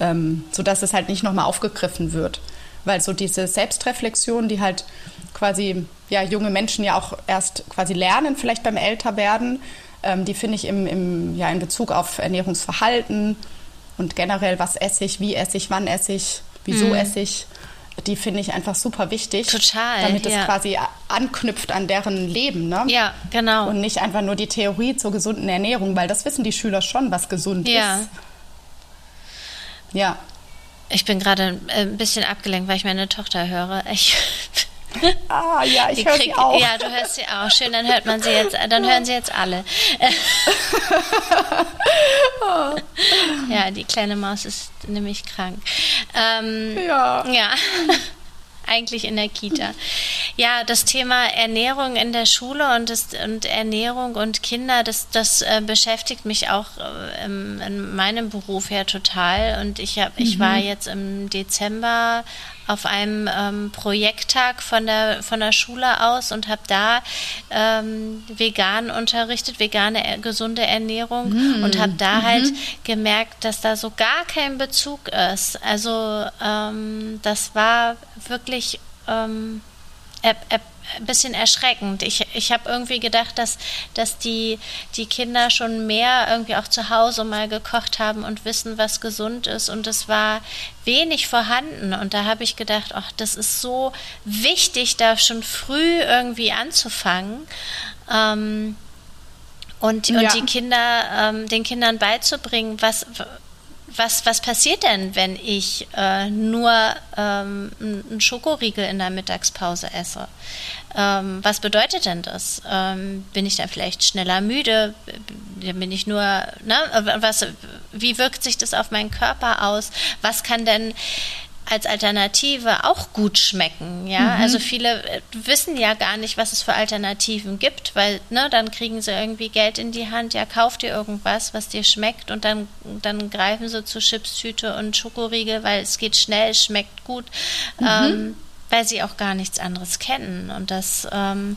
Ähm, sodass es halt nicht nochmal aufgegriffen wird. Weil so diese Selbstreflexion, die halt quasi ja, junge Menschen ja auch erst quasi lernen, vielleicht beim Älterwerden, ähm, die finde ich im, im, ja, in Bezug auf Ernährungsverhalten und generell, was esse ich, wie esse ich, wann esse ich, wieso mhm. esse ich, die finde ich einfach super wichtig. Total. Damit es ja. quasi anknüpft an deren Leben. Ne? Ja, genau. Und nicht einfach nur die Theorie zur gesunden Ernährung, weil das wissen die Schüler schon, was gesund ja. ist. Ja. Ich bin gerade ein bisschen abgelenkt, weil ich meine Tochter höre. Ich Ah, ja, ich höre sie auch. Ja, du hörst sie auch. Schön, dann hört man sie jetzt, dann hören sie jetzt alle. ja, die kleine Maus ist nämlich krank. Ähm, ja. Ja. Eigentlich in der Kita. Ja, das Thema Ernährung in der Schule und, das, und Ernährung und Kinder, das, das äh, beschäftigt mich auch äh, in meinem Beruf ja total. Und ich, hab, ich war mhm. jetzt im Dezember auf einem ähm, Projekttag von der, von der Schule aus und habe da ähm, vegan unterrichtet, vegane, äh, gesunde Ernährung mm. und habe da mhm. halt gemerkt, dass da so gar kein Bezug ist. Also ähm, das war wirklich ähm, ein bisschen erschreckend. Ich, ich habe irgendwie gedacht, dass, dass die, die Kinder schon mehr irgendwie auch zu Hause mal gekocht haben und wissen, was gesund ist. Und es war wenig vorhanden. Und da habe ich gedacht, ach, das ist so wichtig, da schon früh irgendwie anzufangen. Ähm, und, ja. und die Kinder, ähm, den Kindern beizubringen, was, was, was passiert denn, wenn ich äh, nur ähm, einen Schokoriegel in der Mittagspause esse? Ähm, was bedeutet denn das? Ähm, bin ich dann vielleicht schneller müde? Bin ich nur, ne? Was, wie wirkt sich das auf meinen Körper aus? Was kann denn als Alternative auch gut schmecken. Ja, mhm. also viele äh, wissen ja gar nicht, was es für Alternativen gibt, weil ne, dann kriegen sie irgendwie Geld in die Hand. Ja, kauf dir irgendwas, was dir schmeckt und dann dann greifen sie zu Chipstüte und Schokoriegel, weil es geht schnell, es schmeckt gut, mhm. ähm, weil sie auch gar nichts anderes kennen und das ähm,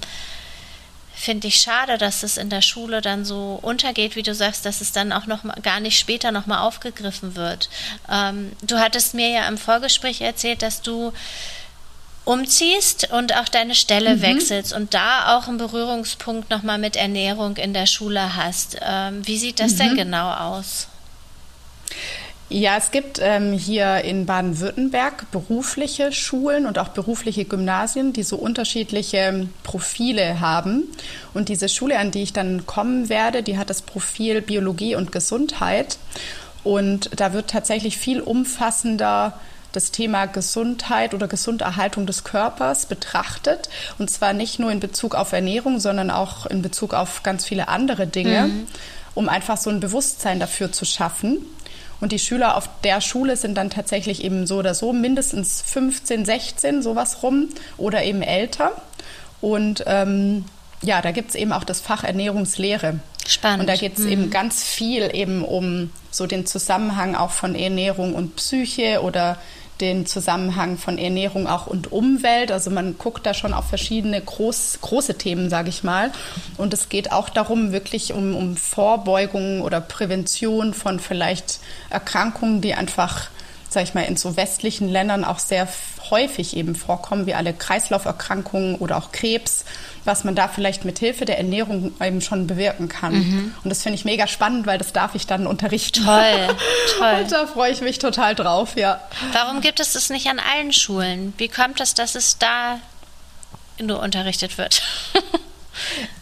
finde ich schade, dass es in der Schule dann so untergeht, wie du sagst, dass es dann auch noch mal, gar nicht später nochmal aufgegriffen wird. Ähm, du hattest mir ja im Vorgespräch erzählt, dass du umziehst und auch deine Stelle mhm. wechselst und da auch einen Berührungspunkt nochmal mit Ernährung in der Schule hast. Ähm, wie sieht das mhm. denn genau aus? Ja, es gibt ähm, hier in Baden-Württemberg berufliche Schulen und auch berufliche Gymnasien, die so unterschiedliche Profile haben. Und diese Schule, an die ich dann kommen werde, die hat das Profil Biologie und Gesundheit. Und da wird tatsächlich viel umfassender das Thema Gesundheit oder Gesunderhaltung des Körpers betrachtet. Und zwar nicht nur in Bezug auf Ernährung, sondern auch in Bezug auf ganz viele andere Dinge, mhm. um einfach so ein Bewusstsein dafür zu schaffen. Und die Schüler auf der Schule sind dann tatsächlich eben so oder so mindestens 15, 16, sowas rum oder eben älter. Und ähm, ja, da gibt es eben auch das Fach Ernährungslehre. Spannend. Und da geht es mhm. eben ganz viel eben um so den Zusammenhang auch von Ernährung und Psyche oder den Zusammenhang von Ernährung auch und Umwelt. Also man guckt da schon auf verschiedene groß, große Themen, sage ich mal. Und es geht auch darum, wirklich um, um Vorbeugung oder Prävention von vielleicht Erkrankungen, die einfach sage ich mal, in so westlichen Ländern auch sehr häufig eben vorkommen, wie alle Kreislauferkrankungen oder auch Krebs, was man da vielleicht mit Hilfe der Ernährung eben schon bewirken kann. Mhm. Und das finde ich mega spannend, weil das darf ich dann unterrichten. Toll, toll. Und da freue ich mich total drauf, ja. Warum gibt es das nicht an allen Schulen? Wie kommt es, dass es da nur unterrichtet wird?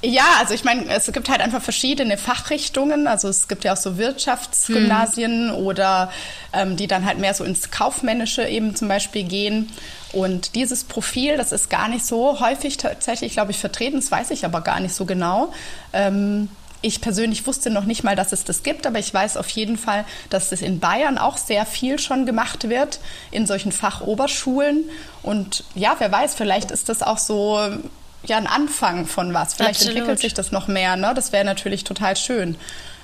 Ja, also ich meine, es gibt halt einfach verschiedene Fachrichtungen. Also es gibt ja auch so Wirtschaftsgymnasien hm. oder ähm, die dann halt mehr so ins Kaufmännische eben zum Beispiel gehen. Und dieses Profil, das ist gar nicht so häufig tatsächlich, glaube ich, vertreten. Das weiß ich aber gar nicht so genau. Ähm, ich persönlich wusste noch nicht mal, dass es das gibt, aber ich weiß auf jeden Fall, dass es in Bayern auch sehr viel schon gemacht wird in solchen Fachoberschulen. Und ja, wer weiß, vielleicht ist das auch so ja ein Anfang von was. Vielleicht Absolut. entwickelt sich das noch mehr. Ne? Das wäre natürlich total schön,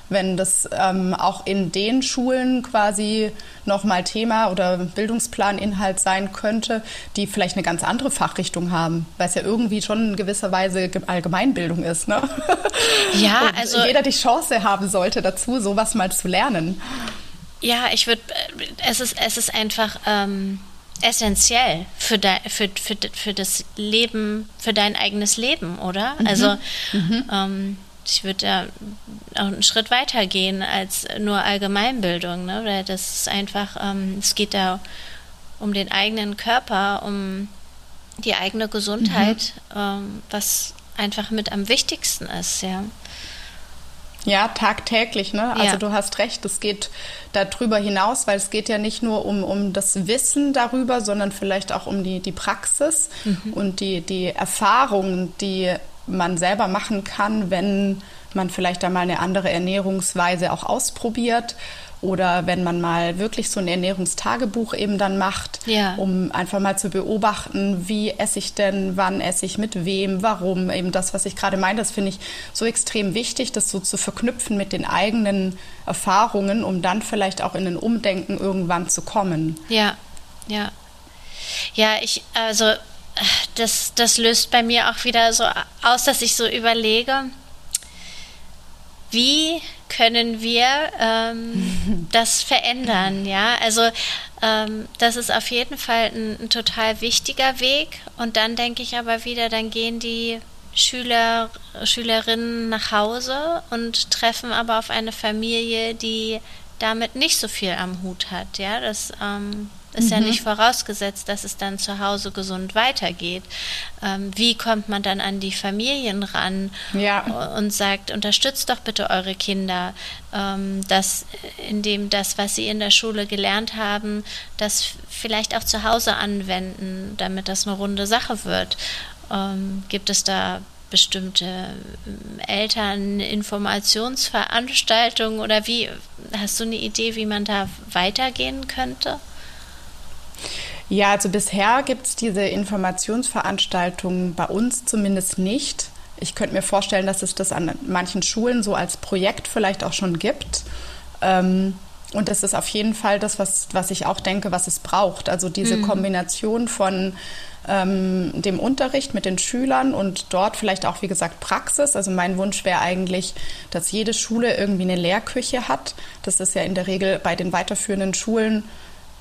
wenn das ähm, auch in den Schulen quasi nochmal Thema oder Bildungsplaninhalt sein könnte, die vielleicht eine ganz andere Fachrichtung haben, weil es ja irgendwie schon in gewisser Weise Allgemeinbildung ist. Ne? Ja, Und also jeder die Chance haben sollte dazu, sowas mal zu lernen. Ja, ich würde, äh, es ist, es ist einfach. Ähm essentiell für, de, für, für, für das Leben, für dein eigenes Leben, oder? Mhm. Also mhm. Ähm, ich würde ja auch einen Schritt weiter gehen als nur Allgemeinbildung, ne? Weil das ist einfach, ähm, es geht da um den eigenen Körper, um die eigene Gesundheit, mhm. ähm, was einfach mit am wichtigsten ist, ja. Ja, tagtäglich, ne? Also ja. du hast recht, es geht darüber hinaus, weil es geht ja nicht nur um, um das Wissen darüber, sondern vielleicht auch um die, die Praxis mhm. und die, die Erfahrungen, die man selber machen kann, wenn man vielleicht einmal eine andere Ernährungsweise auch ausprobiert oder wenn man mal wirklich so ein Ernährungstagebuch eben dann macht, ja. um einfach mal zu beobachten, wie esse ich denn, wann esse ich, mit wem, warum. Eben das, was ich gerade meine, das finde ich so extrem wichtig, das so zu verknüpfen mit den eigenen Erfahrungen, um dann vielleicht auch in ein Umdenken irgendwann zu kommen. Ja, ja. Ja, ich, also das, das löst bei mir auch wieder so aus, dass ich so überlege, wie können wir ähm, das verändern? Ja, also ähm, das ist auf jeden Fall ein, ein, total wichtiger Weg. Und dann denke ich aber wieder, dann gehen die Schüler, Schülerinnen nach Hause und treffen aber auf eine Familie, die damit nicht so viel am Hut hat. Ja, das ähm, ist mhm. ja nicht vorausgesetzt, dass es dann zu Hause gesund weitergeht. Ähm, wie kommt man dann an die Familien ran ja. und sagt, unterstützt doch bitte eure Kinder, ähm, dass indem das, was sie in der Schule gelernt haben, das vielleicht auch zu Hause anwenden, damit das eine runde Sache wird. Ähm, gibt es da bestimmte ähm, Elterninformationsveranstaltungen oder wie hast du eine Idee, wie man da weitergehen könnte? Ja, also bisher gibt es diese Informationsveranstaltungen bei uns zumindest nicht. Ich könnte mir vorstellen, dass es das an manchen Schulen so als Projekt vielleicht auch schon gibt. Ähm, und das ist auf jeden Fall das, was, was ich auch denke, was es braucht. Also diese mhm. Kombination von ähm, dem Unterricht mit den Schülern und dort vielleicht auch, wie gesagt, Praxis. Also mein Wunsch wäre eigentlich, dass jede Schule irgendwie eine Lehrküche hat. Das ist ja in der Regel bei den weiterführenden Schulen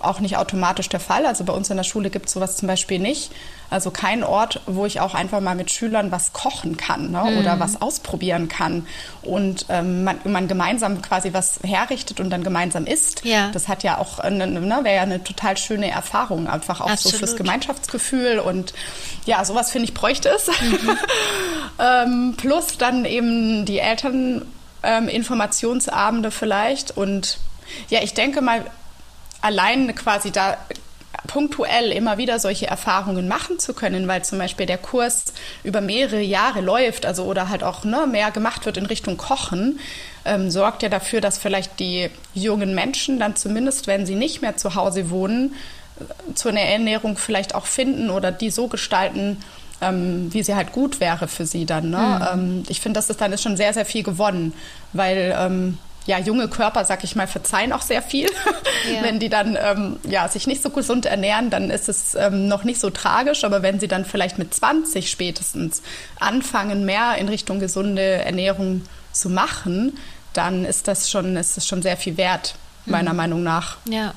auch nicht automatisch der Fall. Also bei uns in der Schule gibt es sowas zum Beispiel nicht. Also kein Ort, wo ich auch einfach mal mit Schülern was kochen kann ne? mhm. oder was ausprobieren kann und ähm, man, man, gemeinsam quasi was herrichtet und dann gemeinsam isst. Ja. Das hat ja auch, ne, ne, wäre ja eine total schöne Erfahrung, einfach auch Absolut. so fürs Gemeinschaftsgefühl und ja, sowas finde ich bräuchte es. Mhm. ähm, plus dann eben die Eltern ähm, Informationsabende vielleicht und ja, ich denke mal, allein quasi da punktuell immer wieder solche Erfahrungen machen zu können, weil zum Beispiel der Kurs über mehrere Jahre läuft, also oder halt auch ne, mehr gemacht wird in Richtung Kochen, ähm, sorgt ja dafür, dass vielleicht die jungen Menschen dann zumindest, wenn sie nicht mehr zu Hause wohnen, äh, zu einer Ernährung vielleicht auch finden oder die so gestalten, ähm, wie sie halt gut wäre für sie dann. Ne? Mhm. Ähm, ich finde, das ist dann ist schon sehr, sehr viel gewonnen, weil ähm, ja, junge Körper, sag ich mal, verzeihen auch sehr viel. Ja. Wenn die dann ähm, ja, sich nicht so gesund ernähren, dann ist es ähm, noch nicht so tragisch. Aber wenn sie dann vielleicht mit 20 spätestens anfangen, mehr in Richtung gesunde Ernährung zu machen, dann ist das schon, ist das schon sehr viel wert, meiner mhm. Meinung nach. Ja.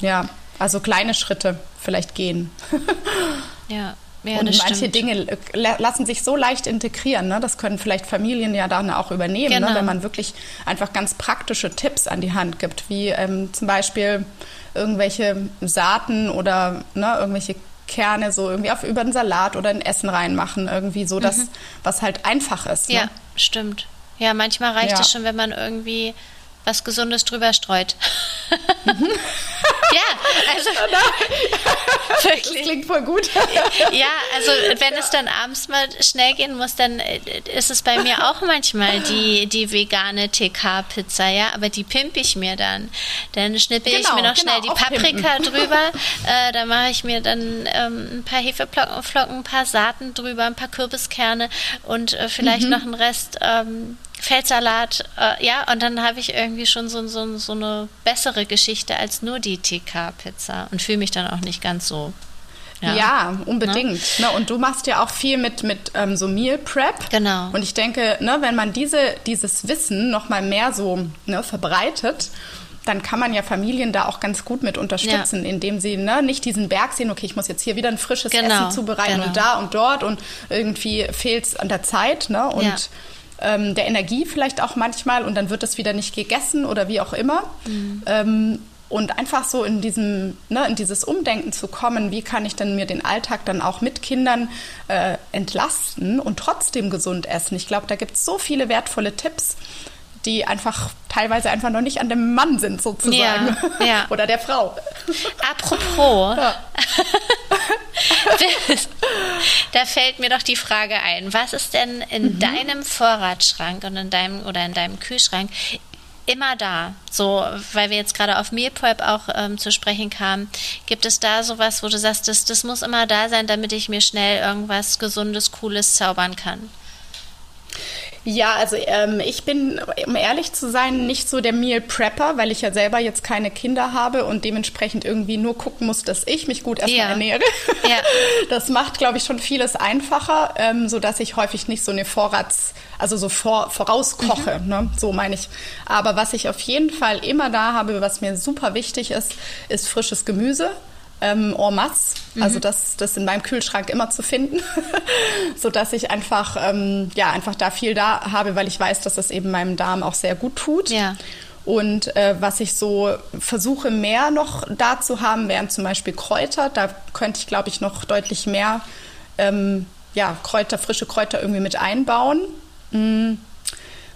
Ja, also kleine Schritte vielleicht gehen. ja. Ja, und manche stimmt. Dinge lassen sich so leicht integrieren. Ne? Das können vielleicht Familien ja dann auch übernehmen, ne? genau. ne? wenn man wirklich einfach ganz praktische Tipps an die Hand gibt, wie ähm, zum Beispiel irgendwelche Saaten oder ne, irgendwelche Kerne so irgendwie auf über einen Salat oder ein Essen reinmachen, irgendwie so, dass mhm. was halt einfach ist. Ne? Ja, stimmt. Ja, manchmal reicht ja. es schon, wenn man irgendwie was Gesundes drüber streut. Mhm. ja, also wirklich. Das klingt voll gut. ja, also wenn ja. es dann abends mal schnell gehen muss, dann äh, ist es bei mir auch manchmal die, die vegane TK-Pizza, ja, aber die pimpe ich mir dann. Dann schnippe genau, ich mir noch genau, schnell die Paprika pimpen. drüber, äh, dann mache ich mir dann ähm, ein paar Hefeflocken, Flocken, ein paar Saaten drüber, ein paar Kürbiskerne und äh, vielleicht mhm. noch einen Rest ähm, Feldsalat, äh, ja, und dann habe ich irgendwie schon so, so, so eine bessere Geschichte als nur die TK-Pizza und fühle mich dann auch nicht ganz so ja, ja, unbedingt. Ne? Und du machst ja auch viel mit, mit ähm, so Meal Prep. Genau. Und ich denke, ne, wenn man diese, dieses Wissen noch mal mehr so ne, verbreitet, dann kann man ja Familien da auch ganz gut mit unterstützen, ja. indem sie ne, nicht diesen Berg sehen, okay, ich muss jetzt hier wieder ein frisches genau, Essen zubereiten genau. und da und dort und irgendwie fehlt es an der Zeit. Ne? Und ja ähm, der Energie vielleicht auch manchmal und dann wird es wieder nicht gegessen oder wie auch immer. Mhm. Ähm, und einfach so in diesem, ne, in dieses Umdenken zu kommen, wie kann ich denn mir den Alltag dann auch mit Kindern äh, entlasten und trotzdem gesund essen. Ich glaube, da gibt es so viele wertvolle Tipps, die einfach teilweise einfach noch nicht an dem Mann sind, sozusagen. Ja, ja. Oder der Frau. Apropos, ja. da fällt mir doch die Frage ein, was ist denn in mhm. deinem Vorratsschrank und in deinem oder in deinem Kühlschrank immer da? So, weil wir jetzt gerade auf Meal Prep auch ähm, zu sprechen kamen, gibt es da sowas, wo du sagst, das, das muss immer da sein, damit ich mir schnell irgendwas Gesundes, Cooles zaubern kann? Ja, also ähm, ich bin, um ehrlich zu sein, nicht so der Meal Prepper, weil ich ja selber jetzt keine Kinder habe und dementsprechend irgendwie nur gucken muss, dass ich mich gut erstmal ja. ernähre. Ja. Das macht, glaube ich, schon vieles einfacher, ähm, so dass ich häufig nicht so eine Vorrats, also so vor, vorauskoche, mhm. ne? so meine ich. Aber was ich auf jeden Fall immer da habe, was mir super wichtig ist, ist frisches Gemüse ähm, en masse. Mhm. Also das, das in meinem Kühlschrank immer zu finden, so dass ich einfach, ähm, ja, einfach da viel da habe, weil ich weiß, dass das eben meinem Darm auch sehr gut tut. Ja. Und äh, was ich so versuche mehr noch da zu haben, wären zum Beispiel Kräuter. Da könnte ich, glaube ich, noch deutlich mehr ähm, ja, Kräuter, frische Kräuter irgendwie mit einbauen. Mm.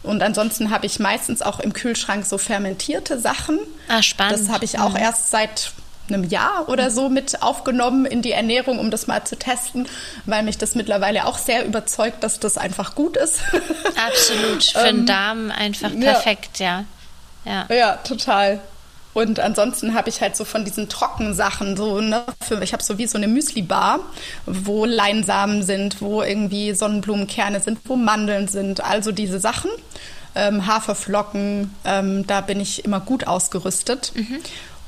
Und ansonsten habe ich meistens auch im Kühlschrank so fermentierte Sachen. Ah, spannend. Das habe ich auch mhm. erst seit einem Jahr oder so mit aufgenommen in die Ernährung, um das mal zu testen, weil mich das mittlerweile auch sehr überzeugt, dass das einfach gut ist. Absolut, für den ähm, Darm einfach perfekt, ja. Ja, ja total. Und ansonsten habe ich halt so von diesen Trockensachen so, ne, für, ich habe so wie so eine Müsli-Bar, wo Leinsamen sind, wo irgendwie Sonnenblumenkerne sind, wo Mandeln sind, also diese Sachen. Ähm, Haferflocken, ähm, da bin ich immer gut ausgerüstet. Mhm.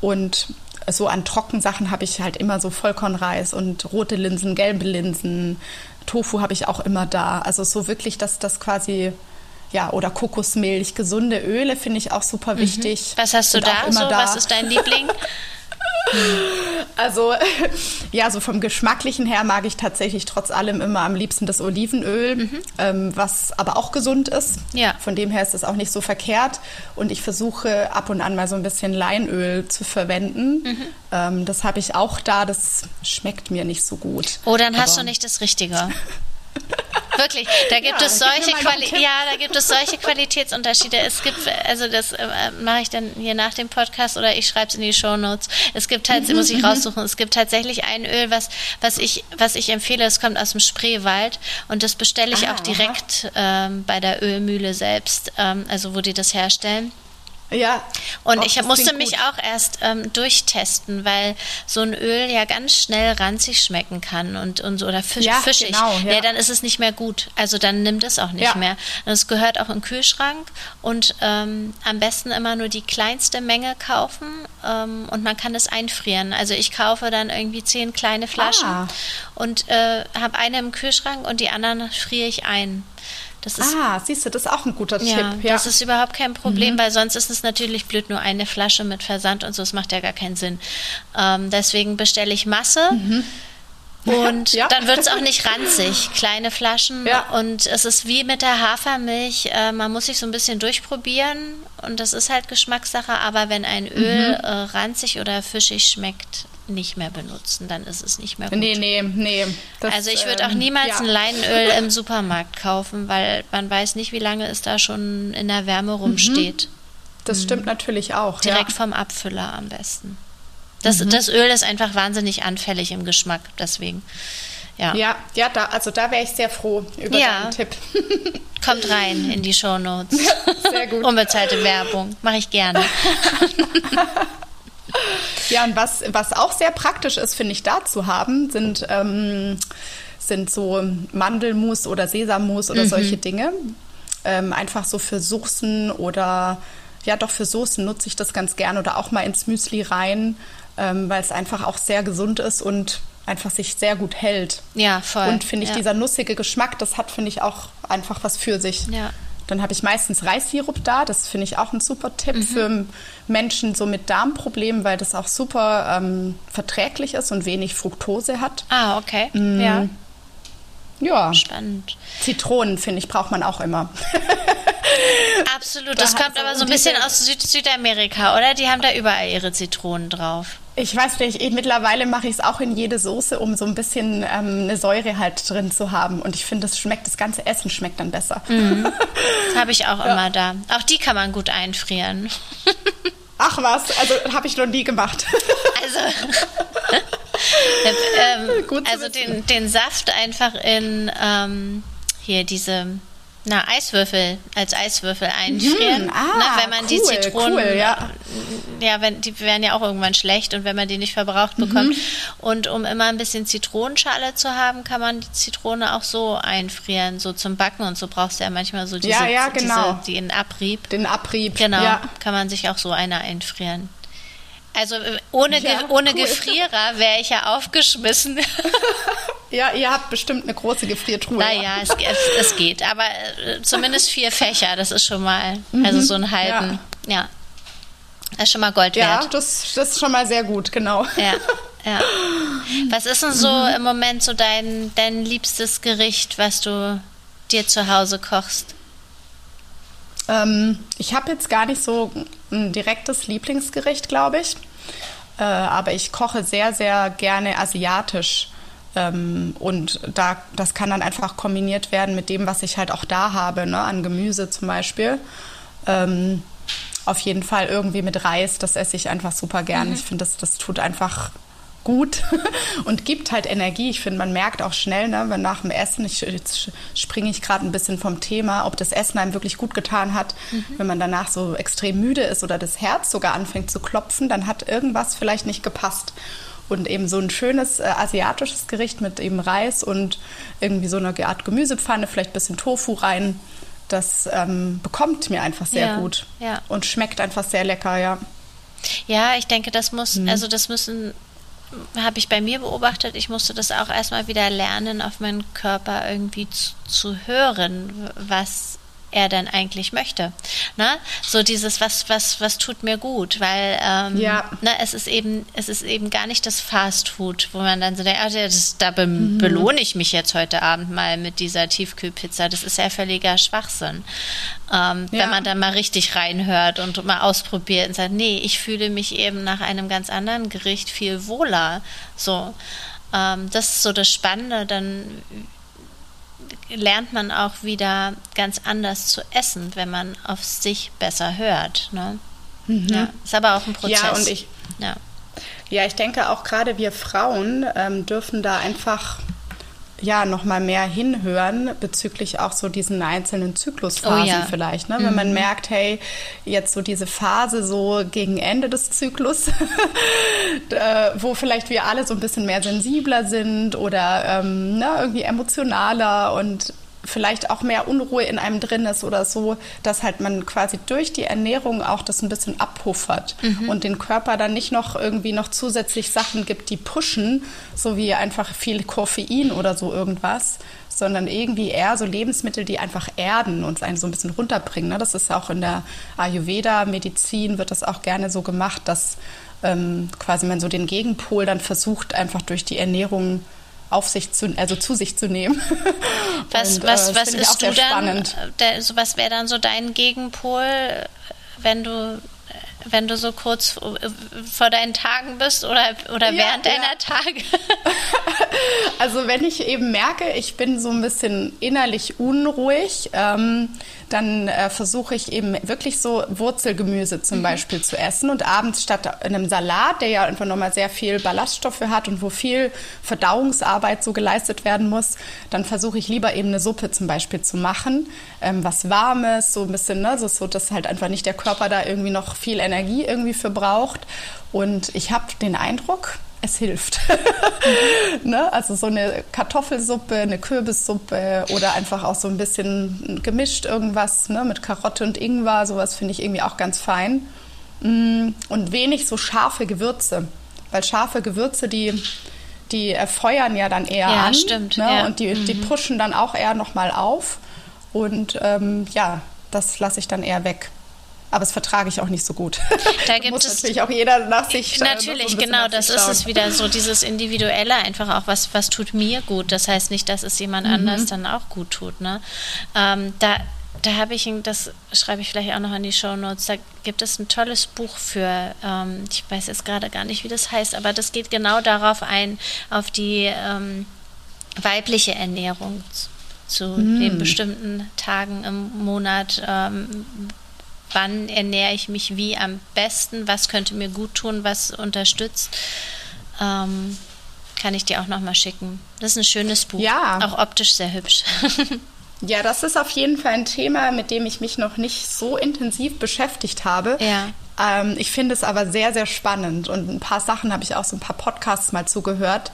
Und so an Trockensachen habe ich halt immer so Vollkornreis und rote Linsen, gelbe Linsen, Tofu habe ich auch immer da. Also so wirklich, dass das quasi ja, oder Kokosmilch, gesunde Öle finde ich auch super mhm. wichtig. Was hast du da so? Da. Was ist dein Liebling? Also, ja, so vom Geschmacklichen her mag ich tatsächlich trotz allem immer am liebsten das Olivenöl, mhm. ähm, was aber auch gesund ist. Ja. Von dem her ist es auch nicht so verkehrt. Und ich versuche ab und an mal so ein bisschen Leinöl zu verwenden. Mhm. Ähm, das habe ich auch da. Das schmeckt mir nicht so gut. Oh, dann hast aber du nicht das Richtige. Wirklich, da gibt ja, es solche Quali ja, da gibt es solche Qualitätsunterschiede. Es gibt, also das äh, mache ich dann hier nach dem Podcast oder ich schreibe es in die Show Notes. Es gibt halt, muss ich raussuchen, es gibt tatsächlich ein Öl, was, was ich, was ich empfehle, es kommt aus dem Spreewald und das bestelle ich ah, auch direkt ähm, bei der Ölmühle selbst, ähm, also wo die das herstellen. Ja. Und ich musste mich gut. auch erst ähm, durchtesten, weil so ein Öl ja ganz schnell ranzig schmecken kann und, und oder fisch, ja, fischig. Genau, ja. ja. dann ist es nicht mehr gut. Also dann nimmt es auch nicht ja. mehr. Und es gehört auch in den Kühlschrank und ähm, am besten immer nur die kleinste Menge kaufen ähm, und man kann es einfrieren. Also ich kaufe dann irgendwie zehn kleine Flaschen ah. und äh, habe eine im Kühlschrank und die anderen friere ich ein. Das ist, ah, siehst du, das ist auch ein guter Tipp. Ja, das ist überhaupt kein Problem, mhm. weil sonst ist es natürlich blöd, nur eine Flasche mit Versand und so, das macht ja gar keinen Sinn. Ähm, deswegen bestelle ich Masse. Mhm. Und ja. dann wird es auch nicht ranzig. Kleine Flaschen. Ja. Und es ist wie mit der Hafermilch. Äh, man muss sich so ein bisschen durchprobieren. Und das ist halt Geschmackssache. Aber wenn ein Öl mhm. äh, ranzig oder fischig schmeckt, nicht mehr benutzen, dann ist es nicht mehr gut. Nee, nee, nee. Das, also ich würde auch ähm, niemals ja. ein Leinöl im Supermarkt kaufen, weil man weiß nicht, wie lange es da schon in der Wärme rumsteht. Das mhm. stimmt natürlich auch. Direkt ja. vom Abfüller am besten. Das, mhm. das Öl ist einfach wahnsinnig anfällig im Geschmack, deswegen. Ja, ja, ja da, also da wäre ich sehr froh über ja. deinen Tipp. Kommt rein in die Shownotes. Sehr gut. Unbezahlte Werbung. Mache ich gerne. Ja, und was, was auch sehr praktisch ist, finde ich, da zu haben, sind, ähm, sind so Mandelmus oder Sesammus oder mhm. solche Dinge. Ähm, einfach so für Soßen oder ja, doch für Soßen nutze ich das ganz gern oder auch mal ins Müsli rein, ähm, weil es einfach auch sehr gesund ist und einfach sich sehr gut hält. Ja, voll. Und finde ich, ja. dieser nussige Geschmack, das hat, finde ich, auch einfach was für sich. Ja. Dann habe ich meistens Reissirup da. Das finde ich auch ein super Tipp mhm. für Menschen so mit Darmproblemen, weil das auch super ähm, verträglich ist und wenig Fructose hat. Ah, okay. Mm. Ja. Ja. Spannend. Zitronen, finde ich, braucht man auch immer. Absolut. Das kommt aber so ein bisschen aus Süd Südamerika, oder? Die haben da überall ihre Zitronen drauf. Ich weiß nicht, ich, mittlerweile mache ich es auch in jede Soße, um so ein bisschen ähm, eine Säure halt drin zu haben. Und ich finde, das schmeckt, das ganze Essen schmeckt dann besser. Mhm. Habe ich auch ja. immer da. Auch die kann man gut einfrieren. Ach was, also habe ich noch nie gemacht. Also, ähm, also den, den Saft einfach in ähm, hier diese na, Eiswürfel, als Eiswürfel einfrieren. Mhm. Ah, wenn man cool, die Zitronen, cool, ja. Ja, wenn, die werden ja auch irgendwann schlecht und wenn man die nicht verbraucht bekommt. Mhm. Und um immer ein bisschen Zitronenschale zu haben, kann man die Zitrone auch so einfrieren, so zum Backen und so brauchst du ja manchmal so diese, ja, ja, genau. diese den Abrieb. Den Abrieb, Genau, ja. kann man sich auch so eine einfrieren. Also äh, ohne, ja, ohne cool. Gefrierer wäre ich ja aufgeschmissen. Ja, ihr habt bestimmt eine große Gefriertruhe. Naja, es, es, geht. Aber äh, zumindest vier Fächer, das ist schon mal, mhm. also so einen halben, ja. ja. Das ist schon mal Gold wert. Ja, das, das ist schon mal sehr gut, genau. Ja, ja. Was ist denn so mhm. im Moment so dein, dein liebstes Gericht, was du dir zu Hause kochst? Ähm, ich habe jetzt gar nicht so ein direktes Lieblingsgericht, glaube ich. Äh, aber ich koche sehr, sehr gerne asiatisch. Ähm, und da, das kann dann einfach kombiniert werden mit dem, was ich halt auch da habe, ne? an Gemüse zum Beispiel. Ähm, auf jeden Fall irgendwie mit Reis, das esse ich einfach super gern. Mhm. Ich finde, das, das tut einfach gut und gibt halt Energie. Ich finde, man merkt auch schnell, ne, wenn nach dem Essen, ich, jetzt springe ich gerade ein bisschen vom Thema, ob das Essen einem wirklich gut getan hat. Mhm. Wenn man danach so extrem müde ist oder das Herz sogar anfängt zu klopfen, dann hat irgendwas vielleicht nicht gepasst. Und eben so ein schönes äh, asiatisches Gericht mit eben Reis und irgendwie so eine Art Gemüsepfanne, vielleicht ein bisschen Tofu rein. Das ähm, bekommt mir einfach sehr ja, gut ja. und schmeckt einfach sehr lecker, ja. Ja, ich denke, das muss, mhm. also das müssen habe ich bei mir beobachtet, ich musste das auch erstmal wieder lernen, auf meinen Körper irgendwie zu, zu hören, was er denn eigentlich möchte. Ne? So dieses, was, was, was tut mir gut, weil ähm, ja. ne, es ist eben, es ist eben gar nicht das Fast Food, wo man dann so denkt, ah, das, da be mhm. belohne ich mich jetzt heute Abend mal mit dieser Tiefkühlpizza. Das ist ja völliger Schwachsinn. Ähm, ja. Wenn man dann mal richtig reinhört und mal ausprobiert und sagt, nee, ich fühle mich eben nach einem ganz anderen Gericht viel wohler. So. Ähm, das ist so das Spannende, dann lernt man auch wieder ganz anders zu essen, wenn man auf sich besser hört. Ne? Mhm. Ja, ist aber auch ein Prozess. Ja, und ich, ja. ja ich denke auch gerade wir Frauen ähm, dürfen da einfach ja noch mal mehr hinhören bezüglich auch so diesen einzelnen Zyklusphasen oh, ja. vielleicht, ne? Mhm. wenn man mhm. merkt, hey, jetzt so diese Phase so gegen Ende des Zyklus, wo vielleicht wir alle so ein bisschen mehr sensibler sind oder ähm, ne, irgendwie emotionaler und vielleicht auch mehr Unruhe in einem drin ist oder so, dass halt man quasi durch die Ernährung auch das ein bisschen abpuffert mhm. und den Körper dann nicht noch irgendwie noch zusätzlich Sachen gibt, die pushen, so wie einfach viel Koffein oder so irgendwas, sondern irgendwie eher so Lebensmittel, die einfach erden und einen so ein bisschen runterbringen. Ne? Das ist auch in der Ayurveda-Medizin wird das auch gerne so gemacht, dass ähm, quasi man so den Gegenpol dann versucht, einfach durch die Ernährung auf sich zu, also zu sich zu nehmen. Was, und, was, äh, was ist du dann? Der, so was wäre dann so dein Gegenpol, wenn du wenn du so kurz vor deinen Tagen bist oder, oder ja, während ja. deiner Tage? Also wenn ich eben merke, ich bin so ein bisschen innerlich unruhig, ähm, dann äh, versuche ich eben wirklich so Wurzelgemüse zum mhm. Beispiel zu essen und abends statt einem Salat, der ja einfach nochmal sehr viel Ballaststoffe hat und wo viel Verdauungsarbeit so geleistet werden muss, dann versuche ich lieber eben eine Suppe zum Beispiel zu machen, ähm, was Warmes, so ein bisschen, ne, so, so, dass halt einfach nicht der Körper da irgendwie noch viel Energie irgendwie für braucht. Und ich habe den Eindruck, es hilft. ne? Also so eine Kartoffelsuppe, eine Kürbissuppe oder einfach auch so ein bisschen gemischt irgendwas ne? mit Karotte und Ingwer, sowas finde ich irgendwie auch ganz fein. Mm, und wenig so scharfe Gewürze, weil scharfe Gewürze, die, die feuern ja dann eher ja, an. Stimmt, ne? ja. Und die, die mhm. pushen dann auch eher nochmal auf. Und ähm, ja, das lasse ich dann eher weg aber es vertrage ich auch nicht so gut. Da gibt muss es natürlich auch jeder nach sich Natürlich, so genau, das ist es wieder so dieses individuelle einfach auch was was tut mir gut. Das heißt nicht, dass es jemand mhm. anders dann auch gut tut. Ne? Ähm, da da habe ich, das schreibe ich vielleicht auch noch in die Show Notes, da gibt es ein tolles Buch für, ähm, ich weiß jetzt gerade gar nicht, wie das heißt, aber das geht genau darauf ein, auf die ähm, weibliche Ernährung zu, zu mm. den bestimmten Tagen im Monat, ähm, wann ernähre ich mich wie am besten, was könnte mir gut tun, was unterstützt. Ähm, kann ich dir auch nochmal schicken. Das ist ein schönes Buch. Ja. Auch optisch sehr hübsch. ja, das ist auf jeden Fall ein Thema, mit dem ich mich noch nicht so intensiv beschäftigt habe. Ja. Ähm, ich finde es aber sehr, sehr spannend und ein paar Sachen habe ich auch so ein paar Podcasts mal zugehört,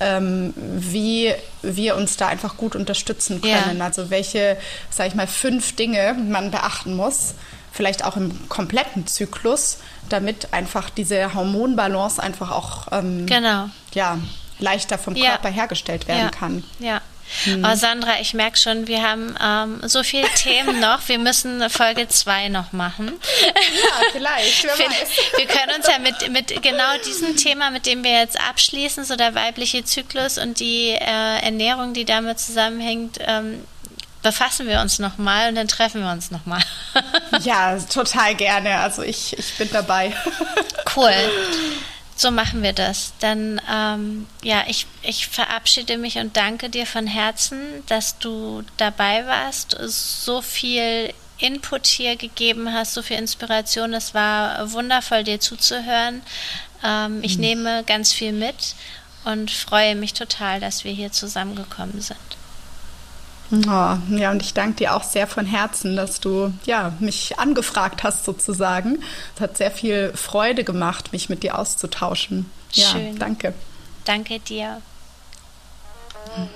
ähm, wie wir uns da einfach gut unterstützen können. Ja. Also welche, sage ich mal, fünf Dinge man beachten muss vielleicht auch im kompletten Zyklus, damit einfach diese Hormonbalance einfach auch ähm, genau. ja, leichter vom ja. Körper hergestellt werden ja. kann. Ja. Hm. Oh, Sandra, ich merke schon, wir haben ähm, so viele Themen noch. Wir müssen Folge 2 noch machen. Ja, vielleicht. Wer wir, weiß. wir können uns ja mit, mit genau diesem Thema, mit dem wir jetzt abschließen, so der weibliche Zyklus und die äh, Ernährung, die damit zusammenhängt, ähm, befassen wir uns nochmal und dann treffen wir uns nochmal. ja, total gerne. Also ich, ich bin dabei. cool. So machen wir das. Dann, ähm, ja, ich, ich verabschiede mich und danke dir von Herzen, dass du dabei warst, so viel Input hier gegeben hast, so viel Inspiration. Es war wundervoll, dir zuzuhören. Ähm, ich mhm. nehme ganz viel mit und freue mich total, dass wir hier zusammengekommen sind. Oh, ja, und ich danke dir auch sehr von Herzen, dass du ja, mich angefragt hast sozusagen. Es hat sehr viel Freude gemacht, mich mit dir auszutauschen. Ja, Schön. danke. Danke dir. Hm.